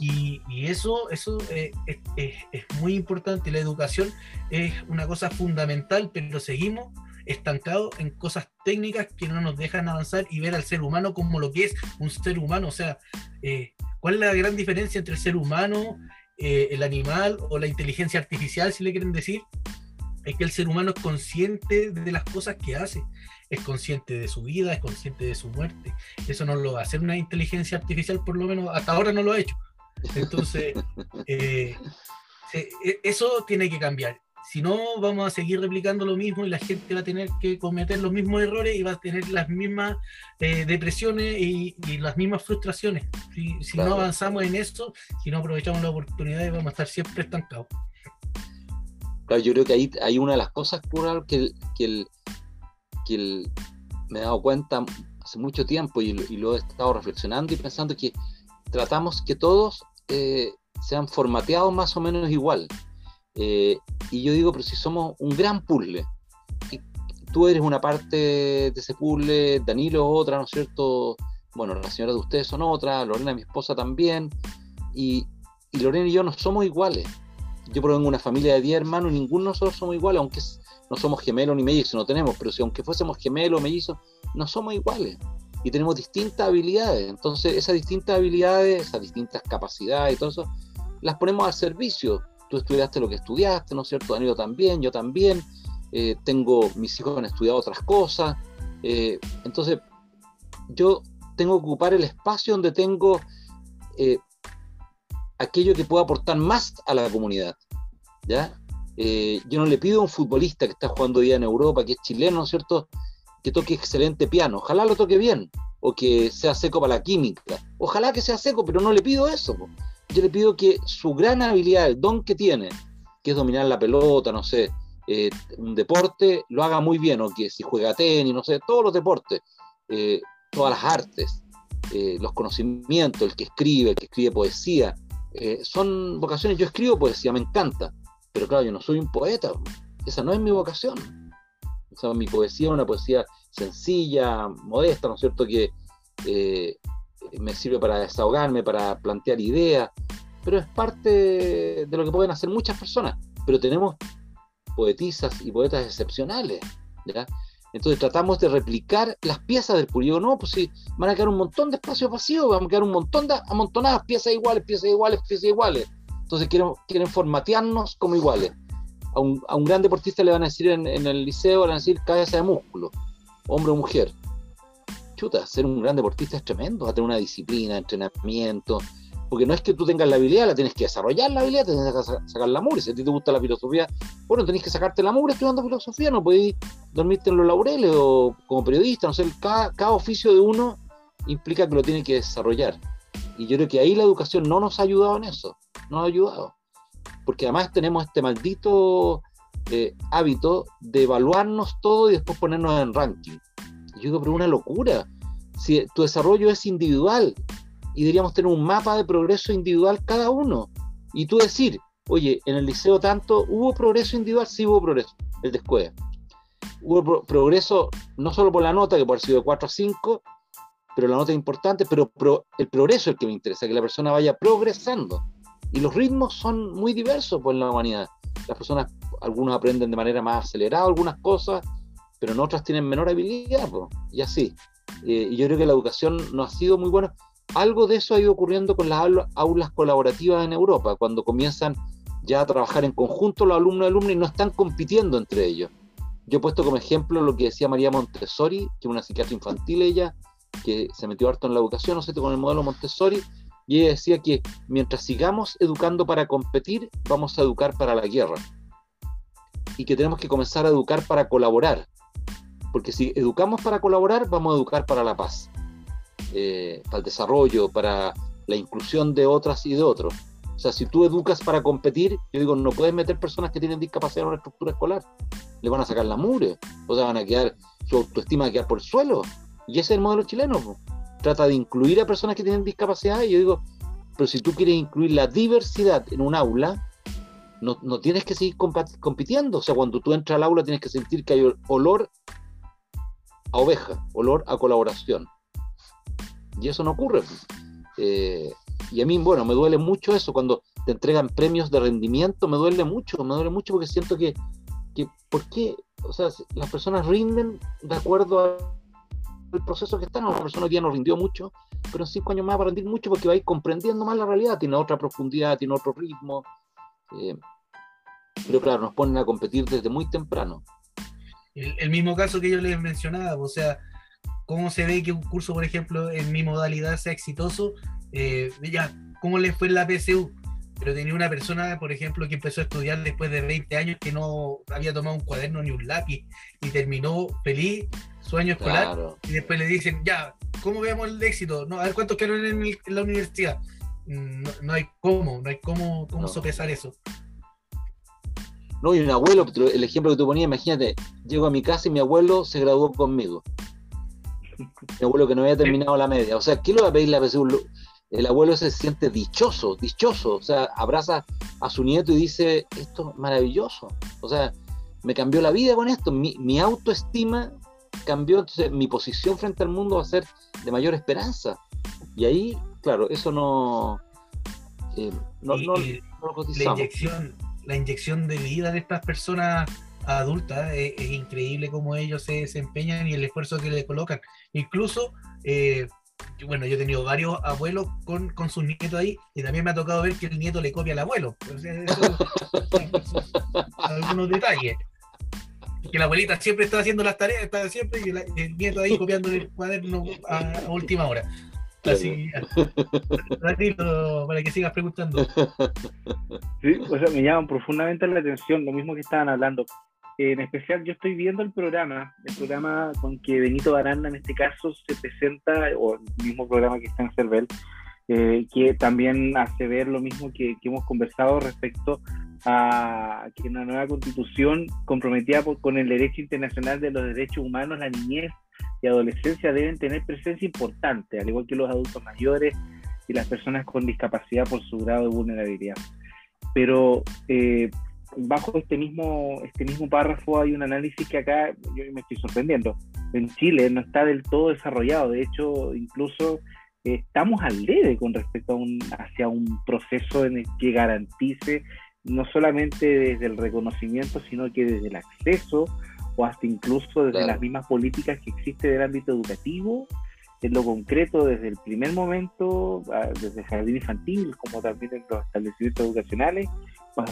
Y, eso, eso eh, es, es, muy importante. La educación es una cosa fundamental, pero seguimos estancados en cosas técnicas que no nos dejan avanzar y ver al ser humano como lo que es un ser humano. O sea, eh, ¿Cuál es la gran diferencia entre el ser humano, eh, el animal o la inteligencia artificial, si le quieren decir? Es que el ser humano es consciente de las cosas que hace, es consciente de su vida, es consciente de su muerte. Eso no lo hacer una inteligencia artificial, por lo menos hasta ahora no lo ha hecho. Entonces, [LAUGHS] eh, e, eso tiene que cambiar. Si no, vamos a seguir replicando lo mismo y la gente va a tener que cometer los mismos errores y va a tener las mismas eh, depresiones y, las mismas frustraciones. Si, no avanzamos en eso, si no aprovechamos la oportunidad, vamos a estar siempre estancados. Claro, yo creo que ahí hay una de las cosas que, que, que me he dado cuenta hace mucho tiempo y, lo he estado reflexionando y pensando que tratamos que todos eh, sean formateados más o menos igual. Eh, y yo digo, pero si somos un gran puzzle, y tú eres una parte de ese puzzle, Danilo otra, ¿no es cierto? Bueno, la señora de ustedes son otra, Lorena, mi esposa también, y, y Lorena y yo no somos iguales. Yo provengo de una familia de 10 hermanos, ninguno de nosotros somos iguales, aunque no somos gemelos ni mellizos, no tenemos, pero si aunque fuésemos gemelos o mellizos, no somos iguales. Y tenemos distintas habilidades. Entonces, esas distintas habilidades, esas distintas capacidades y todo eso, las ponemos al servicio tú estudiaste lo que estudiaste, ¿no es cierto? Danilo también, yo también, eh, tengo, mis hijos han estudiado otras cosas, eh, entonces yo tengo que ocupar el espacio donde tengo eh, aquello que pueda aportar más a la comunidad, ¿ya? yo no le pido a un futbolista que está jugando hoy en Europa, que es chileno, ¿no es cierto?, que toque excelente piano, ojalá lo toque bien, o que sea seco para la química, ojalá que sea seco, pero no le pido eso, yo le pido que su gran habilidad, el don que tiene, que es dominar la pelota, no sé, eh, un deporte, lo haga muy bien, o que si juega tenis, no sé, todos los deportes, eh, todas las artes, eh, los conocimientos, el que escribe, el que escribe poesía, son vocaciones, yo escribo poesía, me encanta, pero claro, yo no soy un poeta, esa no es mi vocación. O sea, mi poesía es una poesía sencilla, modesta, ¿no es cierto? Que me sirve para desahogarme, para plantear ideas, pero es parte de lo que pueden hacer muchas personas. Pero tenemos poetisas y poetas excepcionales, Entonces tratamos de replicar las piezas del público. No, pues sí, van a quedar un montón de espacios vacíos, van a quedar un montón de amontonadas, piezas iguales, piezas iguales, piezas iguales. Entonces quieren, quieren formatearnos como iguales. A un, a un gran deportista le van a decir en, en el liceo, le van a decir cabeza de músculo, hombre o mujer chuta, ser un gran deportista es tremendo, va a tener una disciplina, entrenamiento, porque no es que tú tengas la habilidad, la tienes que desarrollar la habilidad, tienes que sacar la mugre, si a ti te gusta la filosofía, bueno, tenés que sacarte la mugre estudiando filosofía, no podés dormirte en los laureles o como periodista, no sé, cada, cada oficio de uno implica que lo tiene que desarrollar. Y yo creo que ahí la educación no nos ha ayudado en eso, no nos ha ayudado. Porque además tenemos este maldito eh, hábito de evaluarnos todo y después ponernos en ranking. Yo digo, pero una locura. Si tu desarrollo es individual y deberíamos tener un mapa de progreso individual cada uno. Y tú decir, oye, en el liceo tanto, ¿hubo progreso individual? Sí hubo progreso, el de. Hubo progreso no solo por la nota, que puede haber sido de 4 a 5, pero la nota es importante, pero el progreso es el que me interesa, que la persona vaya progresando. Y los ritmos son muy diversos por la humanidad. Las personas, algunos aprenden de manera más acelerada algunas cosas, pero en otras tienen menor habilidad, y así. Eh, y yo creo que la educación no ha sido muy buena. Algo de eso ha ido ocurriendo con las aulas colaborativas en Europa, cuando comienzan ya a trabajar en conjunto los alumnos y alumnas y no están compitiendo entre ellos. Yo he puesto como ejemplo lo que decía María Montessori, que es una psiquiatra infantil ella, que se metió harto en la educación, no sé, con el modelo Montessori, y ella decía que mientras sigamos educando para competir, vamos a educar para la guerra. Y que tenemos que comenzar a educar para colaborar. Porque si educamos para colaborar, vamos a educar para la paz, eh, para el desarrollo, para la inclusión de otras y de otros. O sea, si tú educas para competir, yo digo, no puedes meter personas que tienen discapacidad en una estructura escolar. le van a sacar la mure, o sea, van a quedar, su autoestima va a quedar por el suelo. Y ese es el modelo chileno. Trata de incluir a personas que tienen discapacidad y yo digo, pero si tú quieres incluir la diversidad en un aula, no, no tienes que seguir compitiendo. O sea, cuando tú entras al aula tienes que sentir que hay olor a oveja, olor a colaboración. Y eso no ocurre. Eh, y a mí, bueno, me duele mucho eso. Cuando te entregan premios de rendimiento, me duele mucho, me duele mucho porque siento que, que ¿por qué? O sea, las personas rinden de acuerdo al proceso que están. Una persona que ya no rindió mucho, pero en cinco años más va a rendir mucho porque va a ir comprendiendo más la realidad, tiene otra profundidad, tiene otro ritmo. Eh, pero claro, nos ponen a competir desde muy temprano. El, mismo caso que yo les mencionaba, o sea, cómo se ve que un curso, por ejemplo, en mi modalidad sea exitoso, eh, ya, cómo le fue en la PSU, pero tenía una persona, por ejemplo, que empezó a estudiar después de 20 años que no había tomado un cuaderno ni un lápiz y terminó feliz su año escolar y después le dicen, ya, ¿cómo veamos el éxito? No, a ver cuántos quedaron en, la universidad. Mm, no, hay cómo, no hay cómo, cómo sopesar eso. No, y un abuelo, el ejemplo que tú ponías, imagínate, llego a mi casa y mi abuelo se graduó conmigo. Mi abuelo que no había terminado la media. O sea, ¿qué le va a pedir la PSU? El abuelo se siente dichoso, dichoso. O sea, abraza a su nieto y dice, esto es maravilloso. O sea, me cambió la vida con esto. Mi, mi autoestima cambió, entonces mi posición frente al mundo va a ser de mayor esperanza. Y ahí, claro, eso no, eh, no, no, lo La inyección, la inyección de vida de estas personas adultas es, increíble cómo ellos se desempeñan y el esfuerzo que le colocan. Incluso, eh, bueno, yo he tenido varios abuelos con, con sus nietos ahí y también me ha tocado ver que el nieto le copia al abuelo. [LAUGHS] algunos detalles. Que la abuelita siempre está haciendo las tareas, está siempre y el nieto ahí copiando el cuaderno a última hora. Así, [LAUGHS] para que sigas preguntando. [LAUGHS] Sí, o sea, me llaman profundamente la atención, lo mismo que estaban hablando. En especial, yo estoy viendo el programa, el programa con que Benito Baranda en este caso se presenta, o el mismo programa que está en Cervel, eh, que también hace ver lo mismo que, que, hemos conversado respecto a que una nueva constitución comprometida con el derecho internacional de los derechos humanos, la niñez y adolescencia deben tener presencia importante, al igual que los adultos mayores y las personas con discapacidad por su grado de vulnerabilidad. Pero eh, bajo este mismo, este mismo párrafo hay un análisis que acá yo me estoy sorprendiendo. En Chile no está del todo desarrollado, de hecho incluso estamos al debe con respecto a un, hacia un proceso en el que garantice no solamente desde el reconocimiento, sino que desde el acceso o hasta incluso desde las mismas políticas que existen del ámbito educativo, en lo concreto desde el primer momento, ah, desde el jardín infantil, como también en los establecimientos educacionales,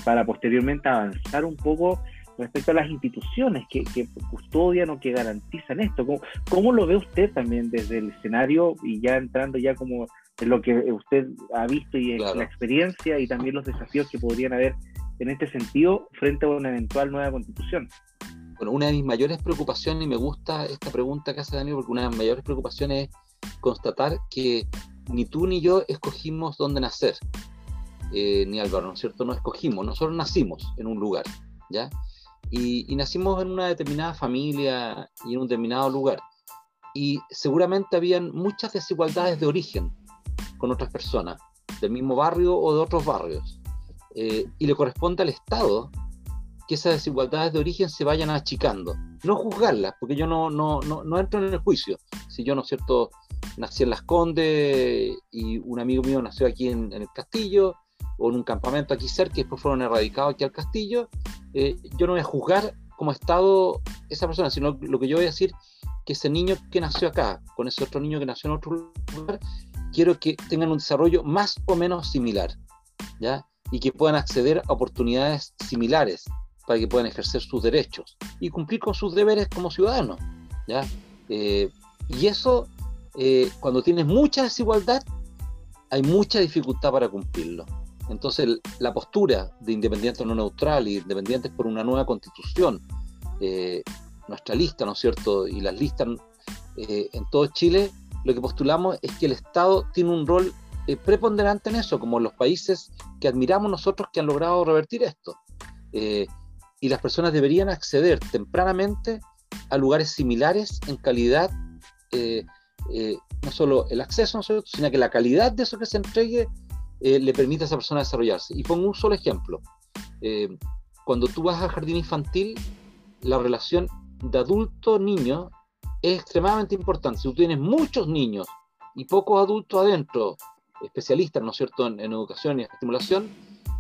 para posteriormente avanzar un poco respecto a las instituciones que, custodian o que garantizan esto. ¿Cómo, ¿Cómo, lo ve usted también desde el escenario y ya entrando ya como en lo que usted ha visto y en la experiencia y también los desafíos que podrían haber en este sentido frente a una eventual nueva constitución? Bueno, una de mis mayores preocupaciones, y me gusta esta pregunta que hace Daniel, porque una de mis mayores preocupaciones es constatar que ni tú ni yo escogimos dónde nacer, eh, ni Álvaro, ¿no es cierto? No escogimos, nosotros nacimos en un lugar, ¿ya? Y, nacimos en una determinada familia y en un determinado lugar. Y seguramente habían muchas desigualdades de origen con otras personas, del mismo barrio o de otros barrios. Eh, y le corresponde al Estado que esas desigualdades de origen se vayan achicando. No juzgarlas, porque yo no, no, no, entro en el juicio. Si yo, ¿no es cierto?, nací en Las Condes y un amigo mío nació aquí en, el castillo o en un campamento aquí cerca y después fueron erradicados aquí al castillo, eh, yo no voy a juzgar como Estado esa persona, sino lo que yo voy a decir que ese niño que nació acá, con ese otro niño que nació en otro lugar, quiero que tengan un desarrollo más o menos similar, ¿ya? Y que puedan acceder a oportunidades similares, para que puedan ejercer sus derechos y cumplir con sus deberes como ciudadanos. ¿ya? Eh, y eso, eh, cuando tienes mucha desigualdad, hay mucha dificultad para cumplirlo. Entonces, la postura de independientes no neutral y independientes por una nueva constitución, eh, nuestra lista, ¿no es cierto? Y las listas en todo Chile, lo que postulamos es que el Estado tiene un rol preponderante en eso, como los países que admiramos nosotros que han logrado revertir esto y las personas deberían acceder tempranamente a lugares similares en calidad, eh, eh, no solo el acceso, sino que la calidad de eso que se entregue eh, le permite a esa persona desarrollarse. Y pongo un solo ejemplo. cuando tú vas al jardín infantil, la relación de adulto-niño es extremadamente importante. Si tú tienes muchos niños y pocos adultos adentro, especialistas, ¿no es cierto?, en, educación y estimulación,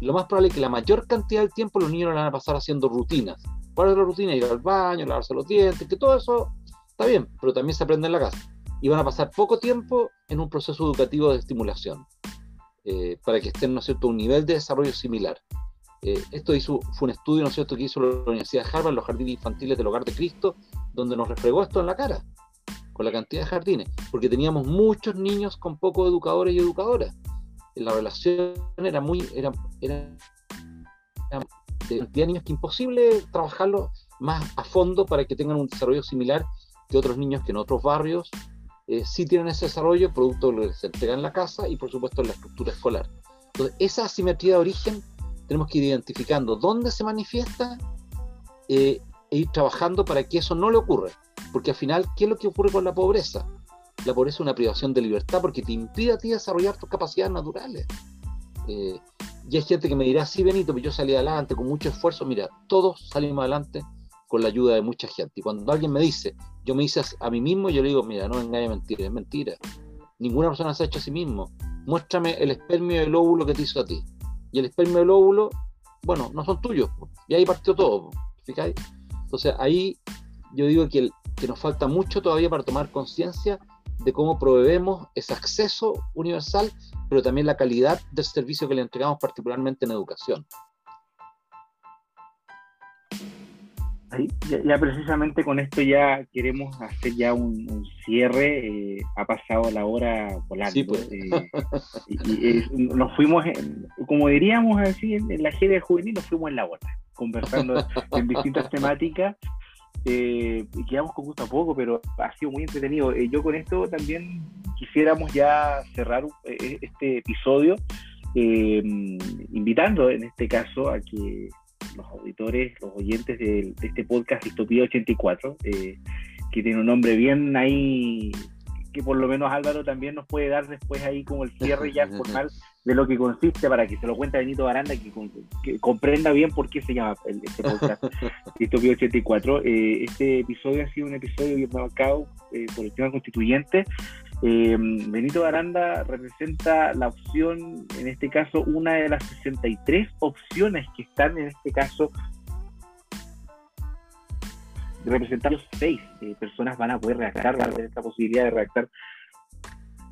lo más probable es que la mayor cantidad del tiempo los niños lo van a pasar haciendo rutinas. ¿Cuál es la rutina? Ir al baño, lavarse los dientes, que todo eso está bien, pero también se aprende en la casa. Y van a pasar poco tiempo en un proceso educativo de estimulación, eh, para que estén, ¿no es cierto?, un nivel de desarrollo similar. Eh, esto hizo, fue un estudio, ¿no es cierto?, que hizo la Universidad de Harvard, los jardines infantiles del Hogar de Cristo, donde nos refregó esto en la cara con la cantidad de jardines, porque teníamos muchos niños con pocos educadores y educadoras. La relación era muy, era, era, de niños que imposible trabajarlo más a fondo para que tengan un desarrollo similar que otros niños que en otros barrios eh, sí tienen ese desarrollo, producto de lo que se entrega en la casa y por supuesto en la estructura escolar. Entonces, esa asimetría de origen tenemos que ir identificando dónde se manifiesta eh, e ir trabajando para que eso no le ocurra. Porque al final, ¿qué es lo que ocurre con la pobreza? La pobreza es una privación de libertad porque te impide a ti desarrollar tus capacidades naturales. Eh, y hay gente que me dirá, sí, Benito, pero yo salí adelante con mucho esfuerzo. Mira, todos salimos adelante con la ayuda de mucha gente. Y cuando alguien me dice, yo me hice a mí mismo, yo le digo, mira, no engañes mentira, es mentira. Ninguna persona se ha hecho a sí mismo. Muéstrame el espermio del óvulo que te hizo a ti. Y el espermio del óvulo, bueno, no son tuyos. Y ahí partió todo. ¿Fijáis? Entonces ahí yo digo que, que nos falta mucho todavía para tomar conciencia de cómo proveemos ese acceso universal, pero también la calidad del servicio que le entregamos particularmente en educación. ya, precisamente con esto ya queremos hacer ya un, cierre. Eh, ha pasado la hora volando. Sí, pues. Eh, y, nos fuimos, como diríamos así, en, la gira juvenil, nos fuimos en la hora, conversando [LAUGHS] en distintas temáticas. Eh, quedamos con gusto a poco, pero ha sido muy entretenido. yo con esto también quisiéramos ya cerrar este episodio, invitando en este caso a que los auditores, los oyentes de, este podcast Distopía 84, eh, que tiene un nombre bien ahí, que por lo menos Álvaro también nos puede dar después ahí como el cierre ya [LAUGHS] formal de lo que consiste para que se lo cuente Benito Baranda, que, que comprenda bien por qué se llama el, este podcast [LAUGHS] Distopía 84. Eh, este episodio ha sido un episodio bien marcado eh, por el tema constituyente eh, Benito Aranda representa la opción, en este caso, una de las 63 opciones que están en este caso representando seis eh, personas van a poder redactar, van a tener esta posibilidad de redactar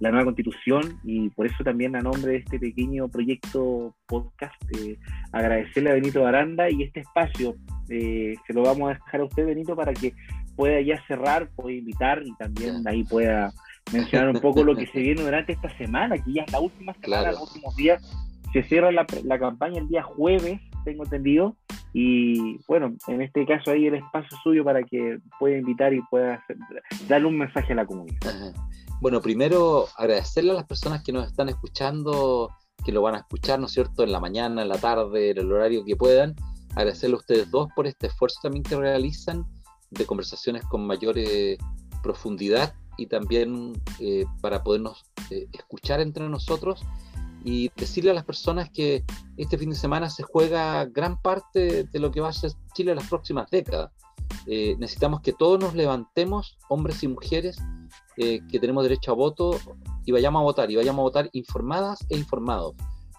la nueva constitución y por eso también a nombre de este pequeño proyecto podcast eh, agradecerle a Benito Aranda y este espacio eh, se lo vamos a dejar a usted Benito para que pueda ya cerrar, pueda invitar y también ahí pueda mencionar un poco lo que se viene durante esta semana, que ya es la última semana, los últimos días. Se cierra la, la, campaña el día jueves, tengo entendido, y bueno, en este caso ahí el espacio suyo para que pueda invitar y pueda darle un mensaje a la comunidad. Bueno, primero agradecerle a las personas que nos están escuchando, que lo van a escuchar, ¿no es cierto?, en la mañana, en la tarde, en el horario que puedan. Agradecerle a ustedes dos por este esfuerzo también que realizan de conversaciones con mayor eh, profundidad y también eh, para podernos eh, escuchar entre nosotros y decirle a las personas que este fin de semana se juega gran parte de lo que va a ser Chile en las próximas décadas. Eh, necesitamos que todos nos levantemos, hombres y mujeres, que tenemos derecho a voto, y vayamos a votar, y vayamos a votar informadas e informados.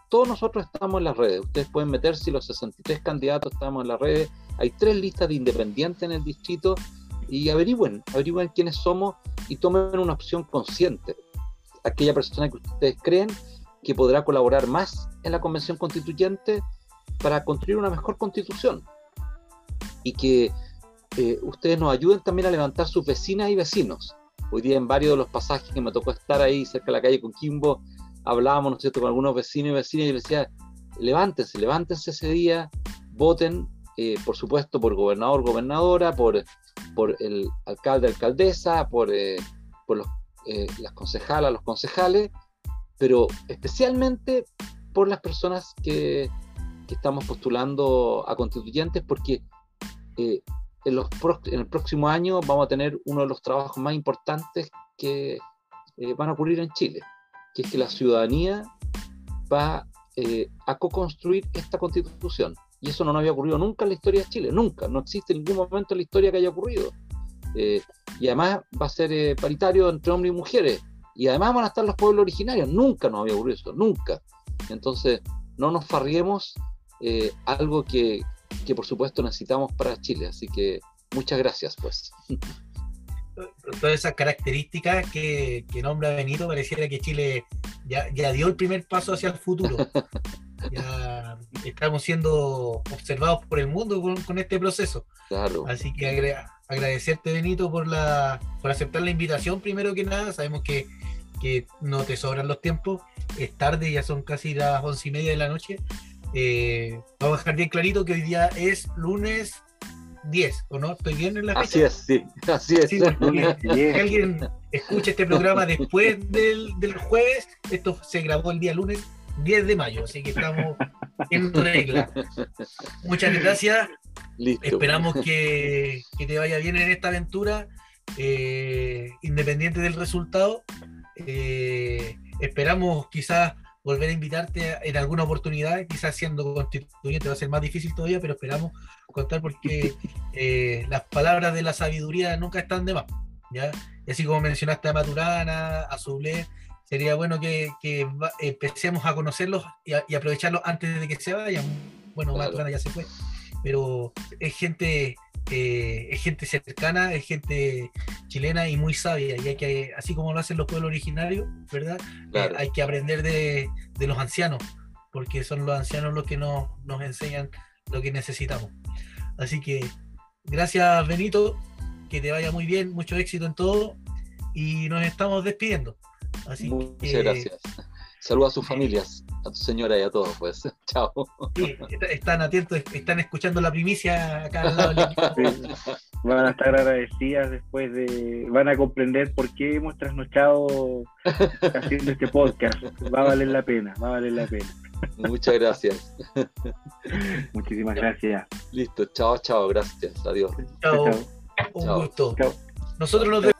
Todos nosotros estamos en las redes, ustedes pueden meterse, los 63 candidatos estamos en las redes, hay tres listas de independientes en el distrito, y averigüen, averigüen quiénes somos y tomen una opción consciente. Aquella persona que ustedes creen que podrá colaborar más en la convención constituyente para construir una mejor constitución. Y que eh, ustedes nos ayuden también a levantar sus vecinas y vecinos. Hoy día en varios de los pasajes que me tocó estar ahí cerca de la calle con Kimbo, hablábamos, ¿no es cierto?, con algunos vecinos y vecinas y les decía, levántense, levántense ese día, voten, eh, por supuesto, por gobernador, gobernadora, por por el alcalde, alcaldesa, por, eh, por los, eh, las concejalas, los concejales, pero especialmente por las personas que, estamos postulando a constituyentes, porque eh, en, los en el próximo año vamos a tener uno de los trabajos más importantes que eh, van a ocurrir en Chile, que es que la ciudadanía va eh, a co-construir esta constitución. Y eso no había ocurrido nunca en la historia de Chile, nunca, no existe ningún momento en la historia que haya ocurrido. y además va a ser paritario entre hombres y mujeres. Y además van a estar los pueblos originarios, nunca nos había ocurrido eso, nunca. Entonces, no nos farriemos algo que, que por supuesto necesitamos para Chile. Así que muchas gracias, pues. Todas esas características que, que nombra Benito, pareciera que Chile ya, ya dio el primer paso hacia el futuro. [LAUGHS] ya estamos siendo observados por el mundo con, este proceso. Claro. Así que agradecerte, Benito, por, la, por aceptar la invitación, primero que nada. Sabemos que, que no te sobran los tiempos. Es tarde, ya son casi las once y media de la noche. Eh, vamos a dejar bien clarito que hoy día es lunes 10, ¿o no? ¿Estoy bien en la fecha? [LAUGHS] Así es, sí, así es. si alguien escucha este programa [LAUGHS] después del, jueves, esto se grabó el día lunes 10 de mayo, así que estamos en regla. Muchas gracias. Esperamos que, te vaya bien en esta aventura, eh, independiente del resultado. Eh, esperamos quizás volver a invitarte en alguna oportunidad, quizás siendo constituyente va a ser más difícil todavía, pero esperamos contar porque [LAUGHS] eh, las palabras de la sabiduría nunca están de más. ¿ya? Y así como mencionaste a Maturana, a Zublé, sería bueno que, empecemos a conocerlos y, aprovecharlos antes de que se vayan. Bueno, Maturana ya se fue, pero es gente eh, es gente cercana, es gente chilena y muy sabia, y hay que, así como lo hacen los pueblos originarios, ¿verdad? Eh, hay que aprender de, los ancianos, porque son los ancianos los que nos, nos enseñan lo que necesitamos. Así que gracias Benito, que te vaya muy bien, mucho éxito en todo, y nos estamos despidiendo. Así Muchas gracias. Saludos a sus familias, a tu señora y a todos, pues. [LAUGHS] Chao. Sí, están atentos, están escuchando la primicia acá al lado del equipo. Van a estar agradecidas después de. Van a comprender por qué hemos trasnochado haciendo este podcast. Va a valer la pena, va a valer la pena. Muchas gracias. Muchísimas gracias. Listo, chao, chao, gracias. Adiós. Chao. Un gusto. Nosotros nos